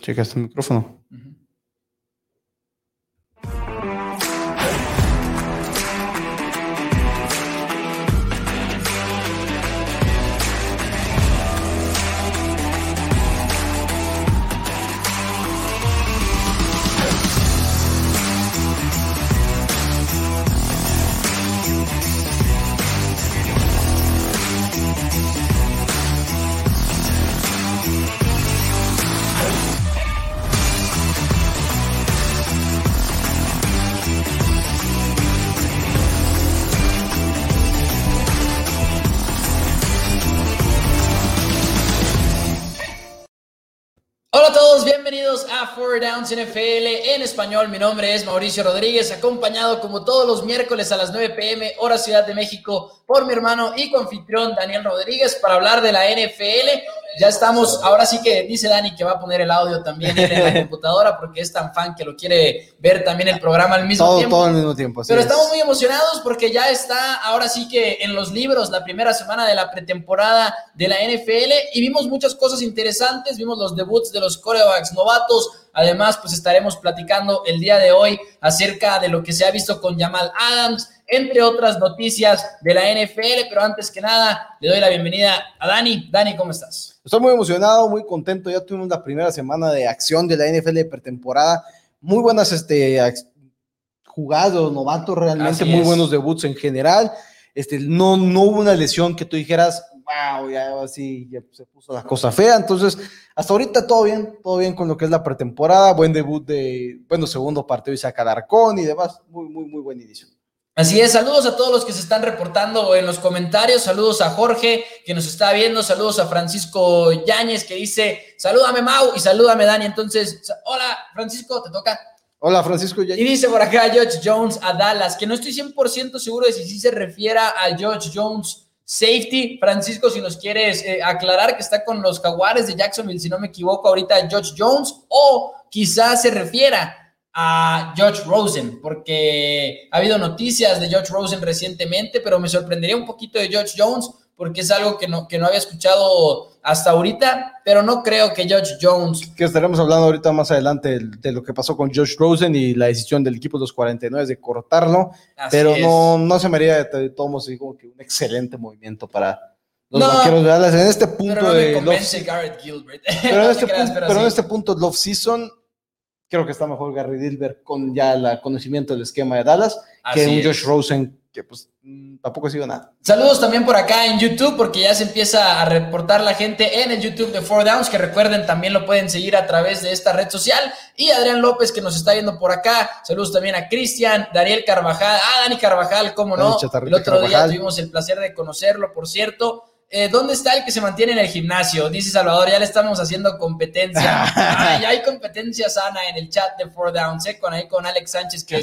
Checa este micrófono. Hola a NFL en español. Mi nombre es Mauricio Rodríguez, acompañado como todos los miércoles a las 9 pm, hora Ciudad de México, por mi hermano y confitrión Daniel Rodríguez para hablar de la NFL. Ya estamos, ahora sí que dice Dani que va a poner el audio también en la computadora porque es tan fan que lo quiere ver también el programa al mismo Todo, tiempo. todo al mismo tiempo. Pero es. estamos muy emocionados porque ya está ahora sí que en los libros la primera semana de la pretemporada de la NFL y vimos muchas cosas interesantes, vimos los debuts de los corebacks novatos, además pues estaremos platicando el día de hoy acerca de lo que se ha visto con Jamal Adams, entre otras noticias de la NFL, pero antes que nada le doy la bienvenida a Dani. Dani, ¿cómo estás? Estoy muy emocionado, muy contento. Ya tuvimos la primera semana de acción de la NFL de pretemporada. Muy buenas este, jugados, novatos realmente, Así muy es. buenos debuts en general. Este, no, no hubo una lesión que tú dijeras, wow, ya así ya se puso la cosa fea. Entonces, hasta ahorita todo bien, todo bien con lo que es la pretemporada. Buen debut de, bueno, segundo partido y saca Alarcón y demás. Muy, muy, muy buen inicio. Así es, saludos a todos los que se están reportando en los comentarios, saludos a Jorge que nos está viendo, saludos a Francisco Yáñez que dice, salúdame Mau y salúdame Dani, entonces, hola Francisco, te toca. Hola, Francisco. ya- Y dice por acá George Jones a Dallas, que no estoy 100% seguro de si sí se refiere a George Jones safety. Francisco, si nos quieres eh, aclarar que está con los jaguares de Jacksonville, si no me equivoco, ahorita George Jones, o quizás se refiera a George Rosen, porque ha habido noticias de George Rosen recientemente, pero me sorprendería un poquito de George Jones, porque es algo que no, que no había escuchado hasta ahorita, pero no creo que George Jones que estaremos hablando ahorita más adelante de, de lo que pasó con Josh Rosen y la decisión del equipo de los 49 de cortarlo, así pero es. no, no se me haría de, todos así como que un excelente movimiento para los No, vaqueros de Dallas en este punto Pero no de convence Garrett Gilbert. pero en este te creas, punto, pero pero en este punto de love season creo que está mejor Gary Dilbert con ya el conocimiento del esquema de Dallas que Así un es. Josh Rosen que pues mm, tampoco ha sido nada. Saludos también por acá en YouTube, porque ya se empieza a reportar la gente en el YouTube de Four Downs, que recuerden también lo pueden seguir a través de esta red social. Y Adrián López, que nos está viendo por acá. Saludos también a Cristian, Daniel Carvajal, ah, Dani Carvajal, cómo no. El otro día tuvimos el placer de conocerlo, por cierto. Eh, ¿Dónde está el que se mantiene en el gimnasio? Dice Salvador, ya le estamos haciendo competencia. Ya hay competencia sana en el chat de Four Downs, eh, con ahí con Alex Sánchez, que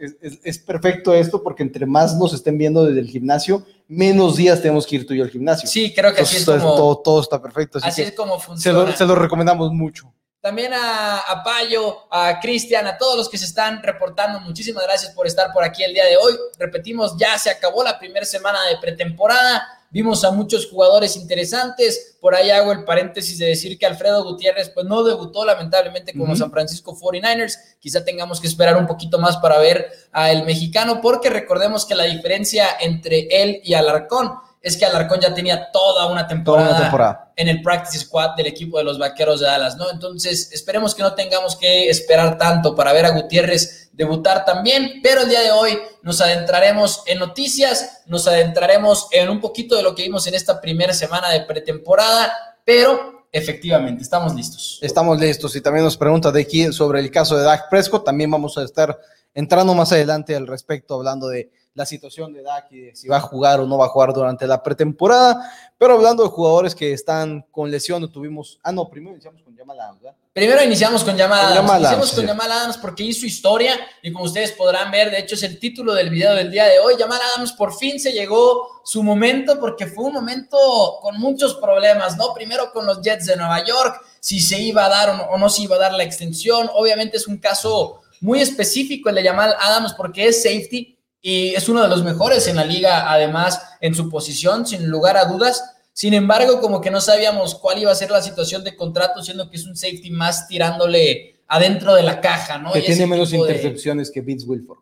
es, es- es perfecto esto porque entre más nos estén viendo desde el gimnasio, menos días tenemos que ir tú y yo al gimnasio. Sí, creo que así es Entonces, como, todo, todo está perfecto. Así, así que es como se funciona. lo, se lo recomendamos mucho. También a, a Payo, a Cristian, a todos los que se están reportando, muchísimas gracias por estar por aquí el día de hoy. Repetimos, ya se acabó la primera semana de pretemporada. Vimos a muchos jugadores interesantes. Por ahí hago el paréntesis de decir que Alfredo Gutiérrez pues no debutó lamentablemente con los. San Francisco 49ers. Quizá tengamos que esperar un poquito más para ver al mexicano porque recordemos que la diferencia entre él y Alarcón es que Alarcón ya tenía toda una Toda temporada, una temporada. en el practice squad del equipo de los Vaqueros de Dallas, ¿no? Entonces, esperemos que no tengamos que esperar tanto para ver a Gutiérrez debutar también, pero el día de hoy nos adentraremos en noticias, nos adentraremos en un poquito de lo que vimos en esta primera semana de pretemporada, pero efectivamente, estamos listos. Estamos listos. Y también nos pregunta de aquí sobre el caso de Dak Prescott. También vamos a estar entrando más adelante al respecto, hablando de la situación de Dak y de si va a jugar o no va a jugar durante la pretemporada. Pero hablando de jugadores que están con lesión, tuvimos. Ah, no, primero iniciamos con Jamal Adams, ¿verdad? Primero iniciamos con Jamal Adams. Jamal Iniciamos Adams, con sí. Jamal Adams porque hizo historia y como ustedes podrán ver, de hecho es el título del video del día de hoy. Jamal Adams por fin se llegó su momento porque fue un momento con muchos problemas, ¿no? Primero con los Jets de Nueva York, si se iba a dar o no, o no se iba a dar la extensión. Obviamente es un caso muy específico el de Jamal Adams porque es safety y es uno de los mejores en la liga, además en su posición, sin lugar a dudas. Sin embargo, como que no sabíamos cuál iba a ser la situación de contrato, siendo que es un safety más tirándole adentro de la caja, ¿no? Que tiene menos intercepciones que Vince Wilford.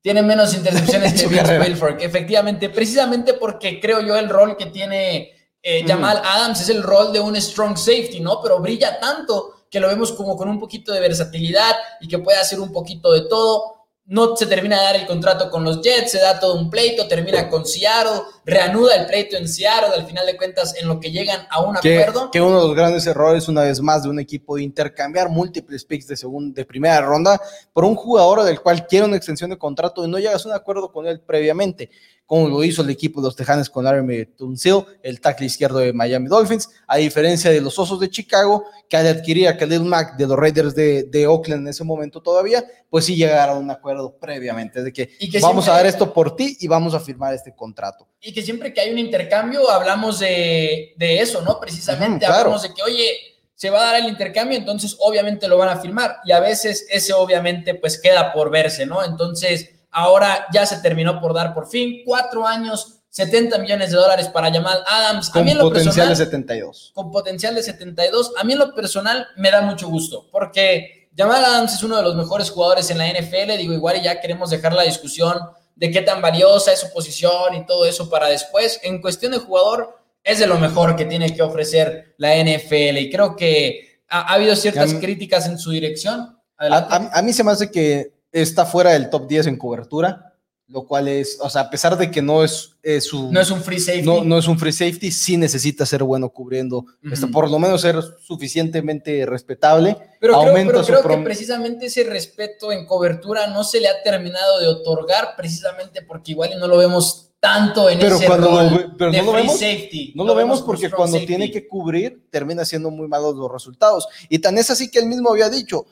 Tiene menos intercepciones que Vince Wilford, efectivamente, precisamente porque creo yo el rol que tiene eh, Jamal Adams es el rol de un strong safety, ¿no? Pero brilla tanto que lo vemos como con un poquito de versatilidad y que puede hacer un poquito de todo no se termina de dar el contrato con los Jets, se da todo un pleito, termina con Seattle, reanuda el pleito en Seattle, al final de cuentas en lo que llegan a un acuerdo. Que uno de los grandes errores, una vez más, de un equipo de intercambiar múltiples picks de, segunda, de primera ronda por un jugador del cual quiere una extensión de contrato y no llegas a un acuerdo con él previamente como lo hizo el equipo de los Tejanes con Laramie Tunsil, el tackle izquierdo de Miami Dolphins, a diferencia de los Osos de Chicago, que al adquirir a Khalil Mack de los Raiders de, Oakland en ese momento todavía, pues sí llegaron a un acuerdo previamente de que, vamos a dar esto por ti y vamos a firmar este contrato. Y que siempre que hay un intercambio hablamos de, eso, ¿no? Precisamente hablamos de que, oye, se va a dar el intercambio, entonces obviamente lo van a firmar y a veces ese obviamente pues queda por verse, ¿no? Entonces Ahora ya se terminó por dar por fin. Cuatro años, 70 millones de dólares para Jamal Adams. Con potencial de 72. Con potencial de 72. A mí en lo personal me da mucho gusto porque Jamal Adams es uno de los mejores jugadores en la NFL. Digo, igual ya queremos dejar la discusión de qué tan valiosa es su posición y todo eso para después. En cuestión de jugador, es de lo mejor que tiene que ofrecer la NFL y creo que ha, habido ciertas críticas en su dirección. a, mí se me hace que está fuera del top 10 en cobertura, lo cual es, o sea, a pesar de que no es, su... No es un free safety. No, es un free safety, sí necesita ser bueno cubriendo, por lo menos ser suficientemente respetable. Pero creo, creo que precisamente ese respeto en cobertura no se le ha terminado de otorgar, precisamente porque igual no lo vemos tanto en pero ese cuando rol pero no lo vemos, safety. No lo, vemos porque cuando tiene que cubrir termina siendo muy malos los resultados. Y tan es así que él mismo había dicho,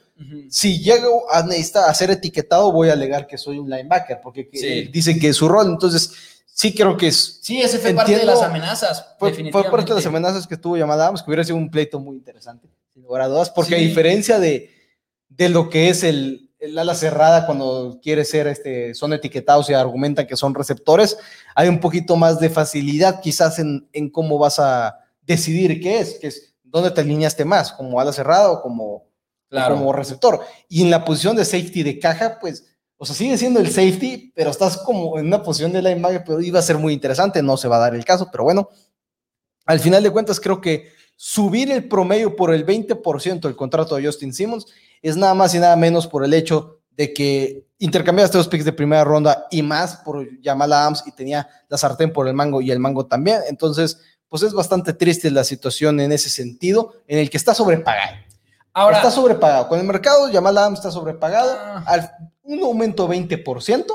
si llego a necesitar a ser etiquetado voy a alegar que soy un linebacker porque dice que es su rol. Entonces sí creo que es... Sí, ese fue parte de las amenazas. Fue, parte de las amenazas que estuvo llamada que hubiera sido un pleito muy interesante, sin lugar a dudas, porque a diferencia de, de lo que es el, el ala cerrada cuando quiere ser, este, son etiquetados y argumentan que son receptores, hay un poquito más de facilidad quizás en, en cómo vas a decidir qué es, que es dónde te alineaste más, como ala cerrada o como, como receptor. Y en la posición de safety de caja, pues, o sea, sigue siendo el safety, pero estás como en una posición de linebacker, pero iba a ser muy interesante, no se va a dar el caso, pero bueno, al final de cuentas creo que subir el promedio por el 20% del contrato de Justin Simmons es nada más y nada menos por el hecho de que intercambiaste dos picks de primera ronda y más por Jamal Adams y tenía la sartén por el mango y el mango también. Entonces, pues es bastante triste la situación en ese sentido, en el que está sobrepagado. Ahora, está sobrepagado. Con el mercado, Jamal Adams está sobrepagado. Ah. al, un aumento 20%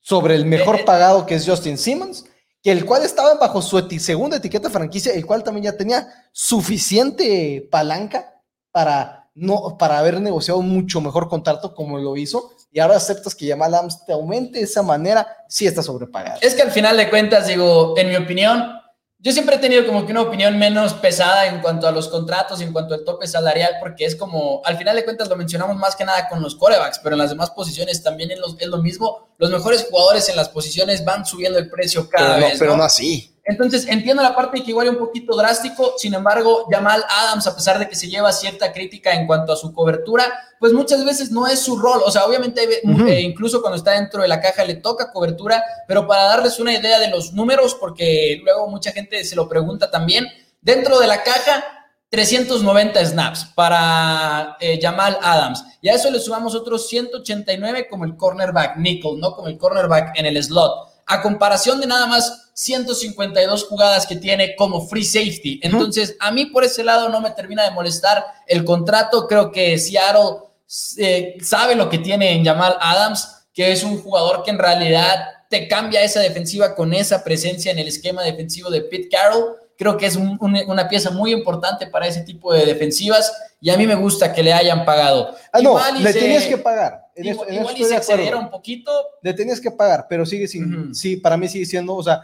sobre el mejor eh, eh. pagado que es Justin Simmons, que el cual estaba bajo su segunda etiqueta franquicia, el cual también ya tenía suficiente palanca para no, para haber negociado un mucho mejor contrato como lo hizo, y ahora aceptas que Jamal Adams te aumente de esa manera, sí está sobrepagado. Es que al final de cuentas, digo, en mi opinión, yo siempre he tenido como que una opinión menos pesada en cuanto a los contratos, en cuanto al tope salarial, porque es como, al final de cuentas lo mencionamos más que nada con los corebacks, pero en las demás posiciones también es lo mismo. Los mejores jugadores en las posiciones van subiendo el precio cada vez. pero no así. Entonces, entiendo la parte que igual es un poquito drástico, sin embargo, Jamal Adams, a pesar de que se lleva cierta crítica en cuanto a su cobertura, pues muchas veces no es su rol. O sea, obviamente, eh, incluso cuando está dentro de la caja le toca cobertura, pero para darles una idea de los números, porque luego mucha gente se lo pregunta también, dentro de la caja, 390 snaps para eh, Jamal Adams. Y a eso le sumamos otros 189 como el cornerback nickel, no como el cornerback en el slot a comparación de nada más 152 jugadas que tiene como free safety. Entonces, a mí por ese lado no me termina de molestar el contrato. Creo que Seattle eh, sabe lo que tiene en Jamal Adams, que es un jugador que en realidad te cambia esa defensiva con esa presencia en el esquema defensivo de Pete Carroll. Creo que es una pieza muy importante para ese tipo de defensivas y a mí me gusta que le hayan pagado. Ah, no, le tenías que pagar igual, y se excediera un poquito. Le tenías que pagar, pero sigue sin, sí, para mí sigue siendo, o sea,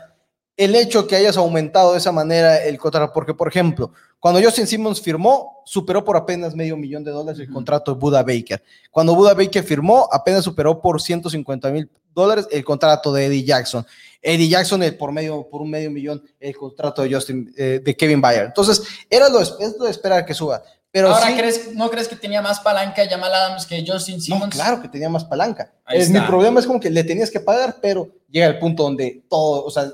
el hecho que hayas aumentado de esa manera el contrato, porque por ejemplo, cuando Justin Simmons firmó, superó por apenas medio millón de dólares el contrato de Buda Baker. Cuando Buda Baker firmó, apenas superó por 150 mil dólares el contrato de Eddie Jackson. Eddie Jackson el por medio, por un medio millón el contrato de Justin, eh, de Kevin Bayer. Entonces, era lo, es lo de esperar que suba. Pero Ahora, sí- ¿crees, ¿no crees que tenía más palanca Jamal Adams que Justin no, Simmons? claro que tenía más palanca. Ahí Eh, mi problema es como que le tenías que pagar, pero llega el punto donde todo, o sea,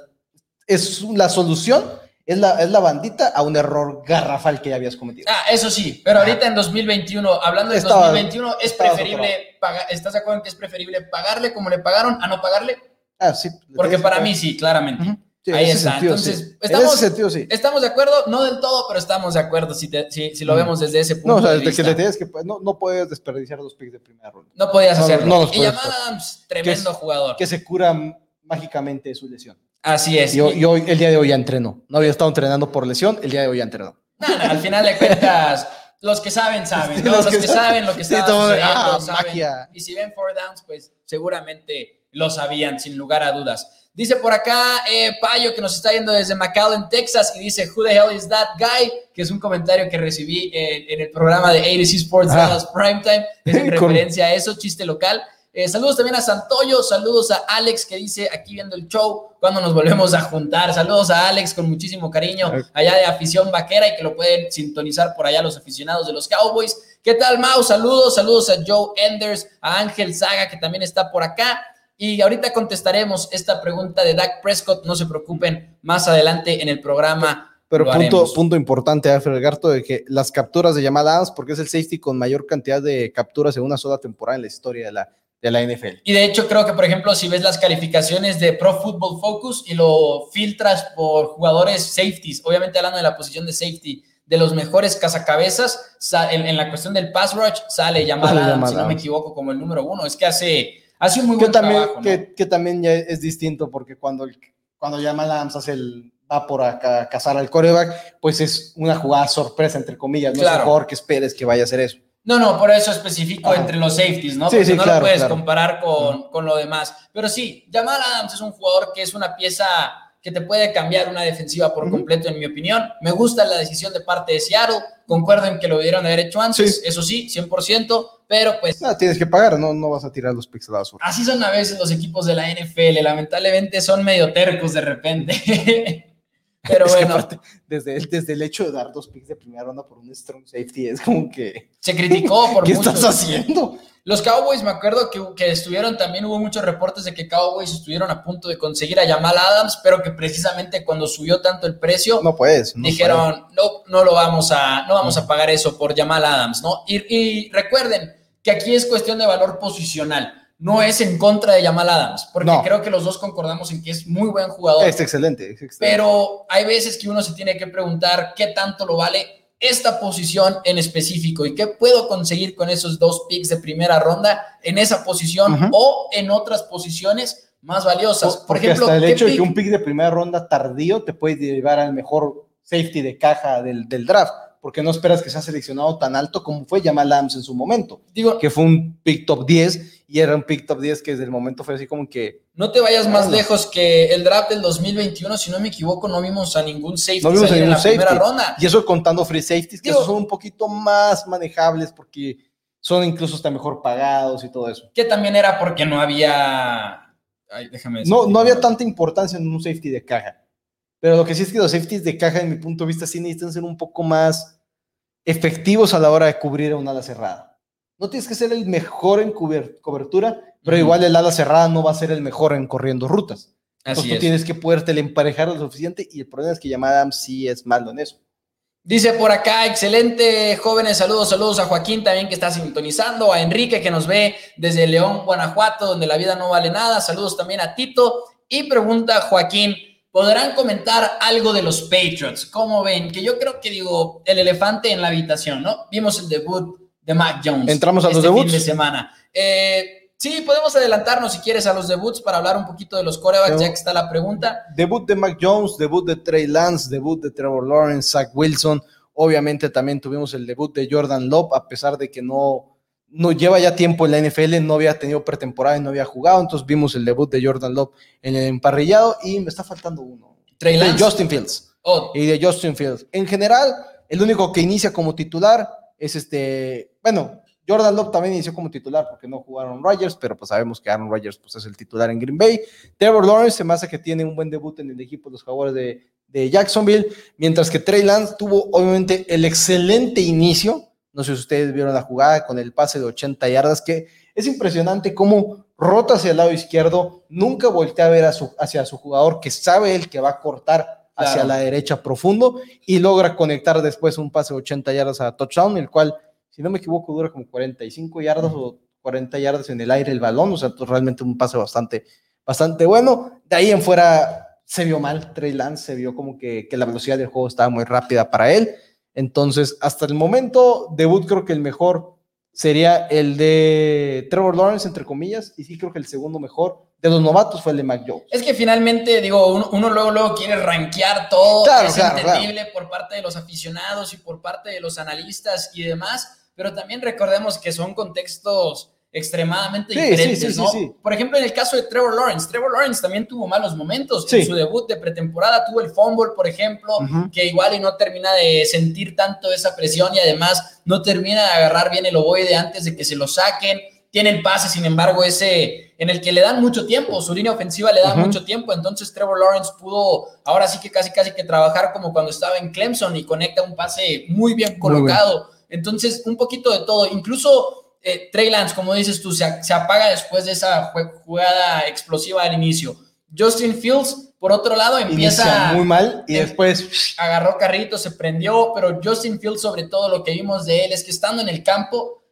es la solución, es la, es la bandita a un error garrafal que ya habías cometido. Ah, eso sí, pero ahorita en 2021, hablando de Estaba- 2021, es preferible pagar, ¿estás de acuerdo en que es preferible pagarle como le pagaron a no pagarle? Ah, sí. Porque para mí sí, claramente. Sí, Ahí está. sentido, Entonces, sí. estamos- en ese sentido, sí. Estamos de acuerdo, no del todo, pero estamos de acuerdo si, te- si, si lo vemos desde ese punto No, o sea, de de que vista. le tienes que, no, no puedes desperdiciar dos picks de primera ronda. No podías No, hacerlo. no los y Jamal. Adams, tremendo jugador. Que se cura mágicamente de su lesión. Así es. Y, hoy- el día de hoy ya entrenó. No había estado entrenando por lesión, el día de hoy ya entrenó. Nada, al final de cuentas, los que saben, saben. ¿no? Los Los, que saben. lo que Sí, está todo, sucediendo, ah, saben. magia. Y si ven four downs, pues seguramente lo sabían, sin lugar a dudas. Dice por acá eh, Payo, que nos está yendo desde McAllen, Texas, y dice, Who the hell is that guy? Que es un comentario que recibí en, en el programa de ABC Sports Ah. Dallas Primetime. Es en referencia a eso, chiste local. Eh, saludos también a Santoyo, saludos a Alex que dice aquí viendo el show, cuando nos volvemos a juntar. Saludos a Alex con muchísimo cariño allá de afición vaquera y que lo pueden sintonizar por allá los aficionados de los Cowboys. ¿Qué tal, Mau? Saludos, saludos a Joe Enders, a Ángel Saga que también está por acá. Y ahorita contestaremos esta pregunta de Dak Prescott. No se preocupen, más adelante en el programa. Pero punto, haremos. punto importante, Alfred Garto, de que las capturas de Jamal Adams, porque es el safety con mayor cantidad de capturas en una sola temporada en la historia de la, de la NFL. Y de hecho creo que, por ejemplo, si ves las calificaciones de Pro Football Focus y lo filtras por jugadores safeties, obviamente hablando de la posición de safety, de los mejores cazacabezas, en, en la cuestión del pass rush, sale Sale Jamal si no me equivoco, como el número uno. Es que hace, hace un muy Que buen también, trabajo, ¿no? que, que también ya es distinto, porque cuando, el- cuando Jamal Adams hace el, va por a ca- cazar al coreback, pues es una jugada sorpresa, entre comillas. No es Claro. un jugador que esperes que vaya a hacer eso. No, no, por eso especifico Ajá. entre los safeties, ¿no? Sí, Porque sí, no claro, lo puedes claro. comparar con, con lo demás. Pero sí, Jamal Adams es un jugador que es una pieza que te puede cambiar una defensiva por completo, en mi opinión. Me gusta la decisión de parte de Seattle. Concuerdo en que lo debieron haber hecho antes, Sí. eso sí, 100%, pero pues No, tienes que pagar, no, no vas a tirar los basura. así son a veces los equipos de la NFL. Lamentablemente son medio tercos de repente. pero Es bueno, aparte, desde, el, desde el hecho de dar dos picks de primera ronda por un strong safety, es como que, se criticó por ¿qué muchos. estás haciendo? Los Cowboys, me acuerdo que, que estuvieron, también hubo muchos reportes de que Cowboys estuvieron a punto de conseguir a Jamal Adams, pero que precisamente cuando subió tanto el precio, No puedes. no puedes. dijeron, no, no lo vamos a, no vamos a pagar eso por Jamal Adams, ¿no? Y, y recuerden que aquí es cuestión de valor posicional, no es en contra de Jamal Adams, porque No. creo que los dos concordamos en que es muy buen jugador. Es excelente. es excelente. Pero hay veces que uno se tiene que preguntar qué tanto lo vale esta posición en específico y qué puedo conseguir con esos dos picks de primera ronda en esa posición o en otras posiciones más valiosas. Por Porque ejemplo, hasta el ¿qué hecho de que un pick de primera ronda tardío te puede llevar al mejor safety de caja del, del draft, porque no esperas que sea seleccionado tan alto como fue Jamal Adams en su momento, digo, que fue un pick top 10 y era un pick top 10 que desde el momento fue así como que no te vayas más lejos que el draft del 2021, si no me equivoco, no vimos a ningún safety No vimos a salir en la primera ronda. Y eso contando free safeties, que Digo- esos son un poquito más manejables porque son incluso hasta mejor pagados y todo eso. Que también era porque no había... Ay, déjame No, decirte, no había tanta importancia en un safety de caja. Pero lo que sí es que los safeties de caja, en mi punto de vista, sí necesitan ser un poco más efectivos a la hora de cubrir a un ala cerrada. No tienes que ser el mejor en cobertura, pero igual el ala cerrada no va a ser el mejor en corriendo rutas. Entonces Así tú es. tienes que poderte emparejar lo suficiente y el problema es que Jamal Adams sí es malo en eso. Dice por acá, excelente, jóvenes, saludos, saludos a Joaquín también que está sintonizando, a Enrique que nos ve desde León, Guanajuato, donde la vida no vale nada, saludos también a Tito y pregunta Joaquín, ¿podrán comentar algo de los Patriots? ¿Cómo ven? Que yo creo que digo, el elefante en la habitación, ¿no? Vimos el debut de Mac Jones. ¿Entramos a los este debuts? fin de semana. Eh, sí, podemos adelantarnos si quieres a los debuts para hablar un poquito de los corebacks, ya que está la pregunta. Debut de Mac Jones, debut de Trey Lance, debut de Trevor Lawrence, Zach Wilson. Obviamente también tuvimos el debut de Jordan Love, a pesar de que no, no lleva ya tiempo en la NFL, no había tenido pretemporada y no había jugado. Entonces vimos el debut de Jordan Love en el emparrillado y me está faltando uno. Trey De. Justin Fields. Oh, Y de Justin Fields. En general, el único que inicia como titular es este, bueno, Jordan Love también inició como titular porque no jugaron Rodgers, pero pues sabemos que Aaron Rodgers pues, es el titular en Green Bay. Trevor Lawrence se me hace que tiene un buen debut en el equipo de los jugadores de, de Jacksonville, mientras que Trey Lance tuvo obviamente el excelente inicio. No sé si ustedes vieron la jugada con el pase de 80 yardas, que es impresionante cómo rota hacia el lado izquierdo, nunca voltea a ver a su, hacia su jugador que sabe el que va a cortar hacia la derecha profundo y logra conectar después un pase de 80 yardas a touchdown, el cual si no me equivoco, dura como 45 yardas o 40 yardas en el aire el balón, o sea, realmente un pase bastante, bastante bueno. De ahí en fuera se vio mal, Trey Lance se vio como que, que la velocidad del juego estaba muy rápida para él. Entonces, hasta el momento, debut creo que el mejor sería el de Trevor Lawrence, entre comillas, y sí creo que el segundo mejor de los novatos fue el de Mac Jones. Es que finalmente, digo, uno, luego, luego quiere rankear todo, es entendible por parte de los aficionados y por parte de los analistas y demás, pero también recordemos que son contextos extremadamente diferentes, ¿no? Por ejemplo, en el caso de Trevor Lawrence, Trevor Lawrence también tuvo malos momentos. En su debut de pretemporada tuvo el fumble, por ejemplo, que igual y no termina de sentir tanto esa presión y además no termina de agarrar bien el ovoide antes de que se lo saquen. Tiene el pase, sin embargo, ese en el que le dan mucho tiempo, su línea ofensiva le da mucho tiempo, entonces Trevor Lawrence pudo ahora sí que casi casi que trabajar como cuando estaba en Clemson y conecta un pase muy bien colocado. Entonces, un poquito de todo. Incluso eh, Trey Lance, como dices tú, se, apaga después de esa jugada explosiva al inicio. Justin Fields, por otro lado, empieza muy mal y después agarró carrito, se prendió, pero Justin Fields, sobre todo lo que vimos de él es que estando en el campo,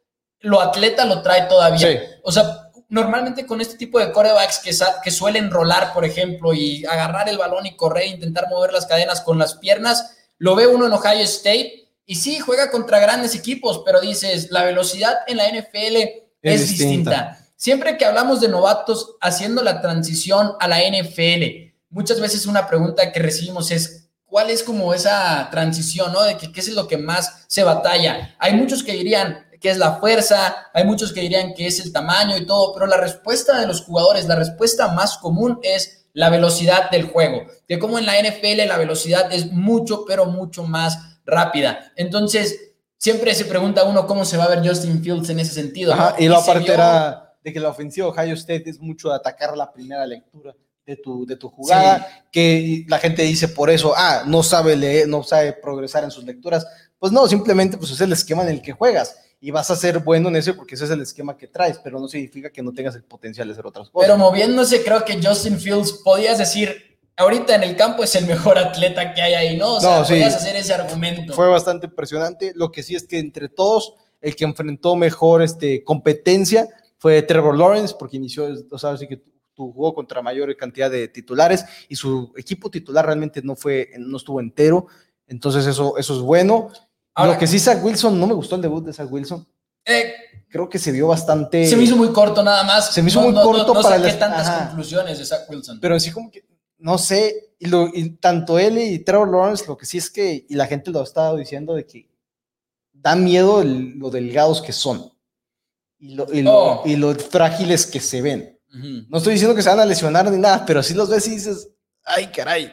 lo atleta lo trae todavía. O sea, normalmente con este tipo de corebacks que, que suelen rolar, por ejemplo, y agarrar el balón y correr, intentar mover las cadenas con las piernas, lo ve uno en Ohio State y sí, juega contra grandes equipos, pero dices, la velocidad en la NFL es, distinta. Siempre que hablamos de novatos haciendo la transición a la NFL, muchas veces una pregunta que recibimos es, ¿cuál es como esa transición, ¿no? De que, qué es lo que más se batalla. Hay muchos que dirían que es la fuerza, hay muchos que dirían que es el tamaño y todo, pero la respuesta de los jugadores, la respuesta más común es la velocidad del juego. Que como en la NFL la velocidad es mucho, pero mucho más rápida. Entonces, siempre se pregunta uno cómo se va a ver Justin Fields en ese sentido. y, la parte era de que la ofensiva Ohio State es mucho de atacar la primera lectura de tu, de tu jugada, que la gente dice por eso, ah, no sabe leer, no sabe progresar en sus lecturas. Pues no, simplemente pues es el esquema en el que juegas y vas a ser bueno en ese porque ese es el esquema que traes, pero no significa que no tengas el potencial de hacer otras cosas. Pero moviéndose, creo que Justin Fields podías decir, ahorita en el campo es el mejor atleta que hay ahí, ¿no? O sea, podías hacer ese argumento. Fue bastante impresionante. Lo que sí es que entre todos, el que enfrentó mejor este, competencia fue Trevor Lawrence, porque inició, o sea, así que jugó contra mayor cantidad de titulares y su equipo titular realmente no fue, no estuvo entero. Entonces, eso, eso es bueno. Lo que sí, Zach Wilson, no me gustó el debut de Zach Wilson. Eh, Creo que se vio bastante. Se me hizo muy corto nada más. Se me hizo muy corto para saqué tantas conclusiones de Zach Wilson. Pero sí, como que no sé, y, lo, tanto él y Trevor Lawrence, lo que sí es que, y la gente lo ha estado diciendo, de que da miedo lo delgados que son y lo, y, oh. frágiles que se ven. No estoy diciendo que se van a lesionar ni nada, pero si los ves y dices, ay, caray,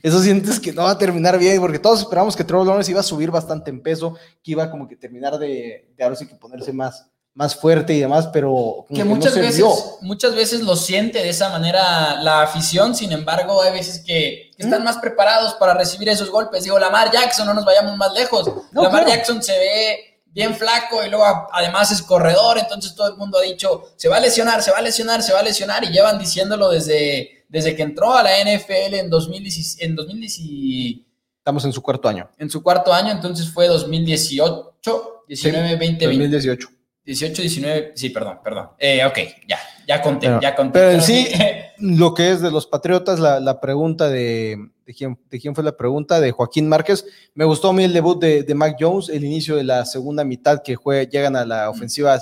eso sientes que no va a terminar bien, porque todos esperamos que Trevor Lawrence iba a subir bastante en peso, que iba como que terminar de, de ahora sí que ponerse más, más fuerte y demás, pero que, muchas veces muchas veces lo siente de esa manera la afición, sin embargo, hay veces que, están más preparados para recibir esos golpes. Digo, Lamar Jackson, no nos vayamos más lejos. Lamar Jackson se ve bien flaco y luego además es corredor, entonces todo el mundo ha dicho, se va a lesionar, se va a lesionar, se va a lesionar y llevan diciéndolo desde, desde que entró a la NFL en 2010, en 2010 Estamos en su cuarto año. En su cuarto año, entonces fue 2018, 19, 20, 2018. 18, 19, sí, perdón, perdón. Eh, ok, ya, ya conté, ya conté. Pero en sí, lo que es de los Patriotas, la, la pregunta de, de, quién, de quién fue la pregunta, de Joaquín Márquez. Me gustó a mí el debut de, de Mac Jones, el inicio de la segunda mitad que juega, llegan a la ofensiva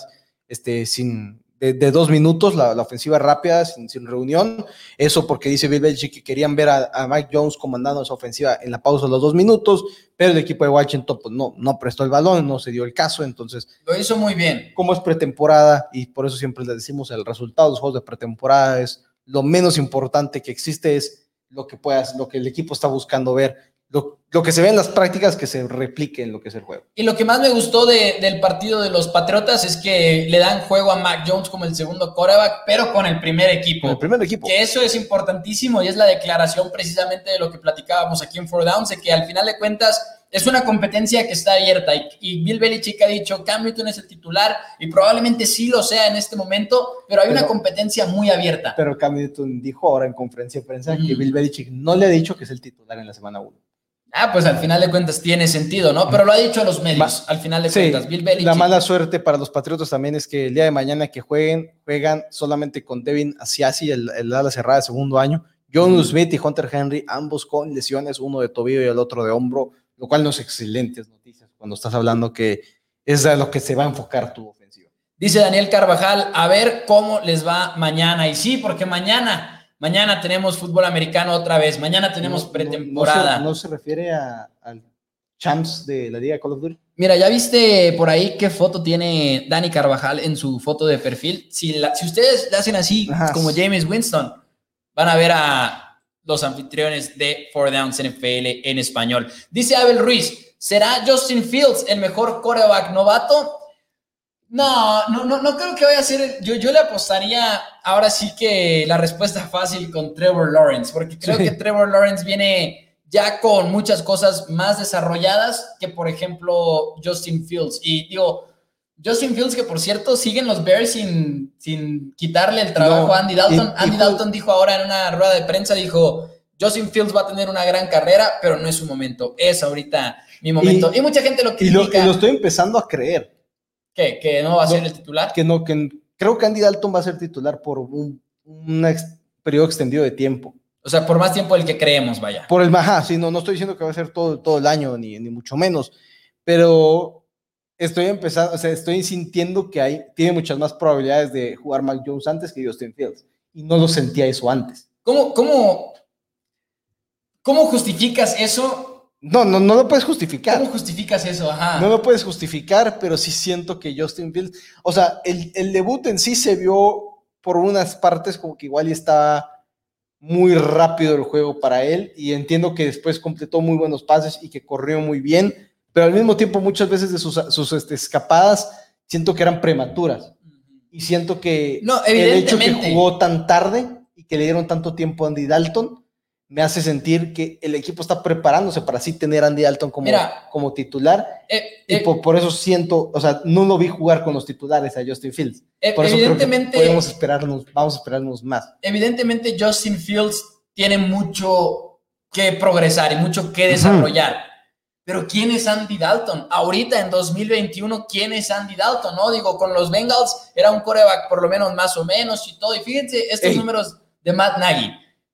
este, sin, de, dos minutos, la, ofensiva rápida, sin, reunión. Eso porque dice Bill Belichick que querían ver a, Mike Jones comandando esa ofensiva en la pausa de los dos minutos, pero el equipo de Washington pues, no, no prestó el balón, no se dio el caso, entonces... Lo hizo muy bien. Como es pretemporada, y por eso siempre le decimos el resultado de los juegos de pretemporada es lo menos importante que existe, es lo que puedas, lo que el equipo está buscando ver lo, lo que se ve en las prácticas que se replique en lo que es el juego. Y lo que más me gustó de- del partido de los Patriotas es que le dan juego a Mac Jones como el segundo quarterback, pero con el primer equipo. Con el primer equipo. Que eso es importantísimo y es la declaración precisamente de lo que platicábamos aquí en Four Downs, de que al final de cuentas es una competencia que está abierta y, y Bill Belichick ha dicho Cam Newton es el titular y probablemente sí lo sea en este momento, pero hay una competencia muy abierta. Pero Cam Newton dijo ahora en conferencia de prensa que. Bill Belichick no le ha dicho que es el titular en la semana 1. Ah, pues al final de cuentas tiene sentido, ¿no? Pero lo ha dicho a los medios, al final de Sí, cuentas. Bill Belichick. la mala suerte para los Patriotas también es que el día de mañana que jueguen, juegan solamente con Devin Asiasi, el, el ala cerrada de segundo año, John. Smith y Hunter Henry, ambos con lesiones, uno de tobillo y el otro de hombro, lo cual no es excelentes noticias cuando estás hablando que es a lo que se va a enfocar tu ofensiva. Dice Daniel Carvajal, a ver cómo les va mañana. Y sí, porque mañana, mañana tenemos fútbol americano otra vez. Mañana tenemos No- pretemporada. No, se, no se refiere a- al champs de la Liga Call of Duty. Mira, ¿ya viste por ahí qué foto tiene Dani Carvajal en su foto de perfil? Si, la- si ustedes le hacen así, Ajá. como James Winston, van a ver a los anfitriones de Four Downs NFL en español. Dice Abel Ruiz, ¿será Justin Fields el mejor quarterback novato? No, no, no, no creo que vaya a ser. yo, yo le apostaría ahora sí que la respuesta fácil con Trevor Lawrence, porque creo Sí. que Trevor Lawrence viene ya con muchas cosas más desarrolladas que, por ejemplo, Justin Fields. Y digo, Justin Fields, que por cierto siguen los Bears sin, sin quitarle el trabajo No, a Andy Dalton. y- Andy Dalton dijo ahora en una rueda de prensa, dijo, Justin Fields va a tener una gran carrera, pero no es su momento. Es ahorita mi momento. Y, mucha gente lo Y lo, critica. y lo estoy empezando a creer. ¿Qué? ¿Que no va a ser el titular? que no, que creo que Andy Dalton va a ser titular por un, un ex- periodo extendido de tiempo. O sea, por más tiempo del que creemos, vaya. Por el Majá, sí, no, no estoy diciendo que va a ser todo, todo el año, ni, ni mucho menos, pero estoy empezando, o sea, estoy sintiendo que hay, tiene muchas más probabilidades de jugar Mac Jones antes que Justin Fields, y no lo sentía eso antes. ¿Cómo, cómo, cómo justificas eso? No, no, no lo puedes justificar. ¿Cómo justificas eso? Ajá. No lo puedes justificar, pero sí siento que Justin Fields, o sea, el, el debut en sí se vio por unas partes como que igual y estaba muy rápido el juego para él y entiendo que después completó muy buenos pases y que corrió muy bien, pero al mismo tiempo muchas veces de sus, sus este, escapadas siento que eran prematuras y siento que No, el hecho que jugó tan tarde y que le dieron tanto tiempo a Andy Dalton me hace sentir que el equipo está preparándose para así tener a Andy Dalton como, Mira. como titular Eh, y eh, por, por eso siento, o sea, no lo vi jugar con los titulares a Justin Fields. eh, Por eso creo que evidentemente, podemos esperarnos, vamos a esperarnos más. evidentemente Justin Fields tiene mucho que progresar y mucho que desarrollar. Pero ¿quién es Andy Dalton? Ahorita en 2021, ¿quién es Andy Dalton? No digo, con los Bengals era un coreback por lo menos más o menos y todo. Y fíjense estos Ey. números de Matt Nagy.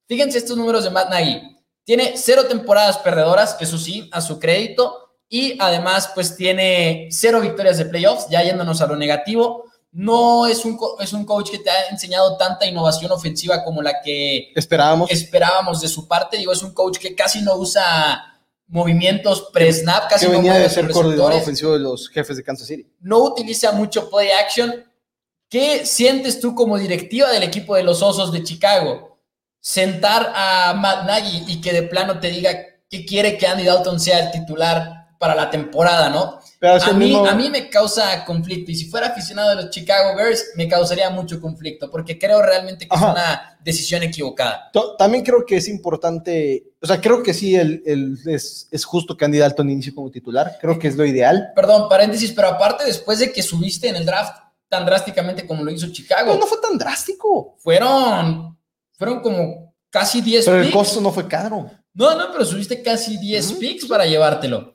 Fíjense estos números de Matt Nagy. Tiene cero temporadas perdedoras, eso sí, a su crédito. Y además, pues tiene cero victorias de playoffs, ya yéndonos a lo negativo. No es un, es un coach que te ha enseñado tanta innovación ofensiva como la que Esperábamos. esperábamos de su parte. Digo, es un coach que casi no usa movimientos pre-snap, casi que no venía mueve de ser coordinador ofensivo de los jefes de Kansas City. no utiliza mucho play action. ¿Qué sientes tú como directiva del equipo de los Osos de Chicago? Sentar a Matt Nagy y que de plano te diga que quiere que Andy Dalton sea el titular para la temporada, ¿no? A mí, mismo- a mí me causa conflicto y si fuera aficionado de los Chicago Bears me causaría mucho conflicto porque creo realmente que Ajá. es una decisión equivocada. También creo que es importante, o sea, creo que sí el, el- es, es justo que Andy Dalton inicie como titular, creo que es lo ideal. Perdón, paréntesis, pero aparte después de que subiste en el draft tan drásticamente como lo hizo Chicago, Pero no fue tan drástico, fueron, fueron como casi 10 pero el costo no fue caro. No, no, pero subiste casi 10 Ujú. picks para llevártelo.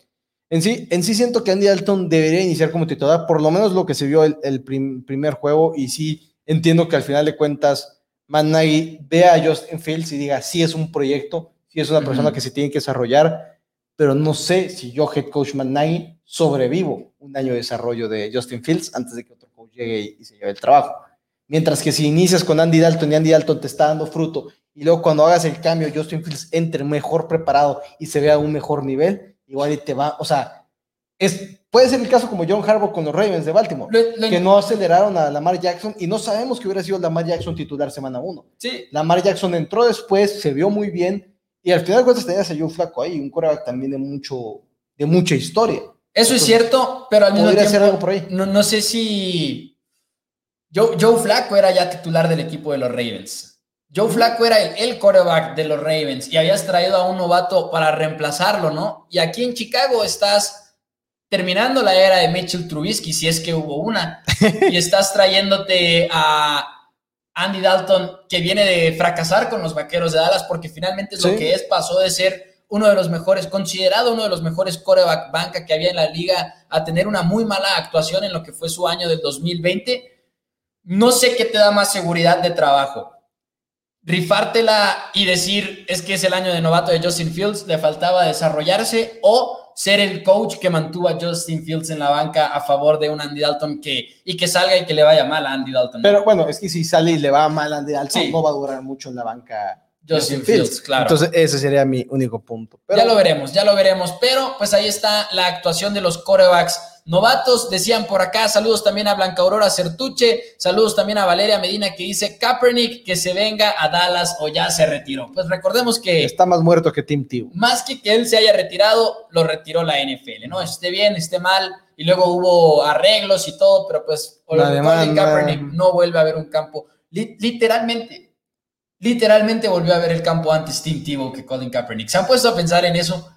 En sí, en sí siento que Andy Dalton debería iniciar como titular, por lo menos lo que se vio el, el prim- primer juego, y sí entiendo que al final de cuentas Matt Nagy vea a Justin Fields y diga, sí es un proyecto, sí es una persona que se tiene que desarrollar, pero no sé si yo, head coach Matt Nagy, sobrevivo un año de desarrollo de Justin Fields antes de que otro coach llegue y, y se lleve el trabajo. Mientras que si inicias con Andy Dalton y Andy Dalton te está dando fruto, y luego cuando hagas el cambio, Justin Fields entre mejor preparado y se vea a un mejor nivel, igual y te va, o sea, es, puede ser el caso como John Harbaugh con los Ravens de Baltimore, que no aceleraron a Lamar Jackson y no sabemos que hubiera sido Lamar Jackson titular semana uno. sí, Lamar Jackson entró después, se vio muy bien Y al final de cuentas tenías a Joe Flaco ahí, un coreback también de, mucho, de mucha historia. Eso es cierto, pero al mismo tiempo, algo por ahí. No, no sé si Joe, Joe Flacco era ya titular del equipo de los Ravens. Joe Flacco era el, el quarterback de los Ravens y habías traído a un novato para reemplazarlo, ¿no? Y aquí en Chicago estás terminando la era de Mitchell Trubisky, si es que hubo una, y estás trayéndote a Andy Dalton, que viene de fracasar con los Vaqueros de Dallas, porque finalmente es lo que es, pasó de ser uno de los mejores, considerado uno de los mejores coreback banca que había en la liga, a tener una muy mala actuación en lo que fue su año del 2020. No sé qué te da más seguridad de trabajo. Rifártela y decir es que es el año de novato de Justin Fields, le faltaba desarrollarse, o ser el coach que mantuvo a Justin Fields en la banca a favor de un Andy Dalton que, y que salga y que le vaya mal a Andy Dalton. Pero bueno, es que si sale y le va mal a Andy Dalton, Sí. no va a durar mucho en la banca. Justin Fields, claro. Entonces, ese sería mi único punto. Pero, ya lo veremos, ya lo veremos. Pero pues ahí está la actuación de los corebacks novatos. Decían por acá, saludos también a Blanca Aurora Certuche, saludos también a Valeria Medina que dice Kaepernick que se venga a Dallas o ya se retiró. Pues recordemos que está más muerto que Tim Tebow. más que que él se haya retirado, lo retiró la NFL, ¿no? Esté bien, esté mal, y luego hubo arreglos y todo, pero pues demanda. Kaepernick no vuelve a ver un campo. Li- literalmente, literalmente volvió a ver el campo antes Tim Tebow que Colin Kaepernick. ¿Se han puesto a pensar en eso?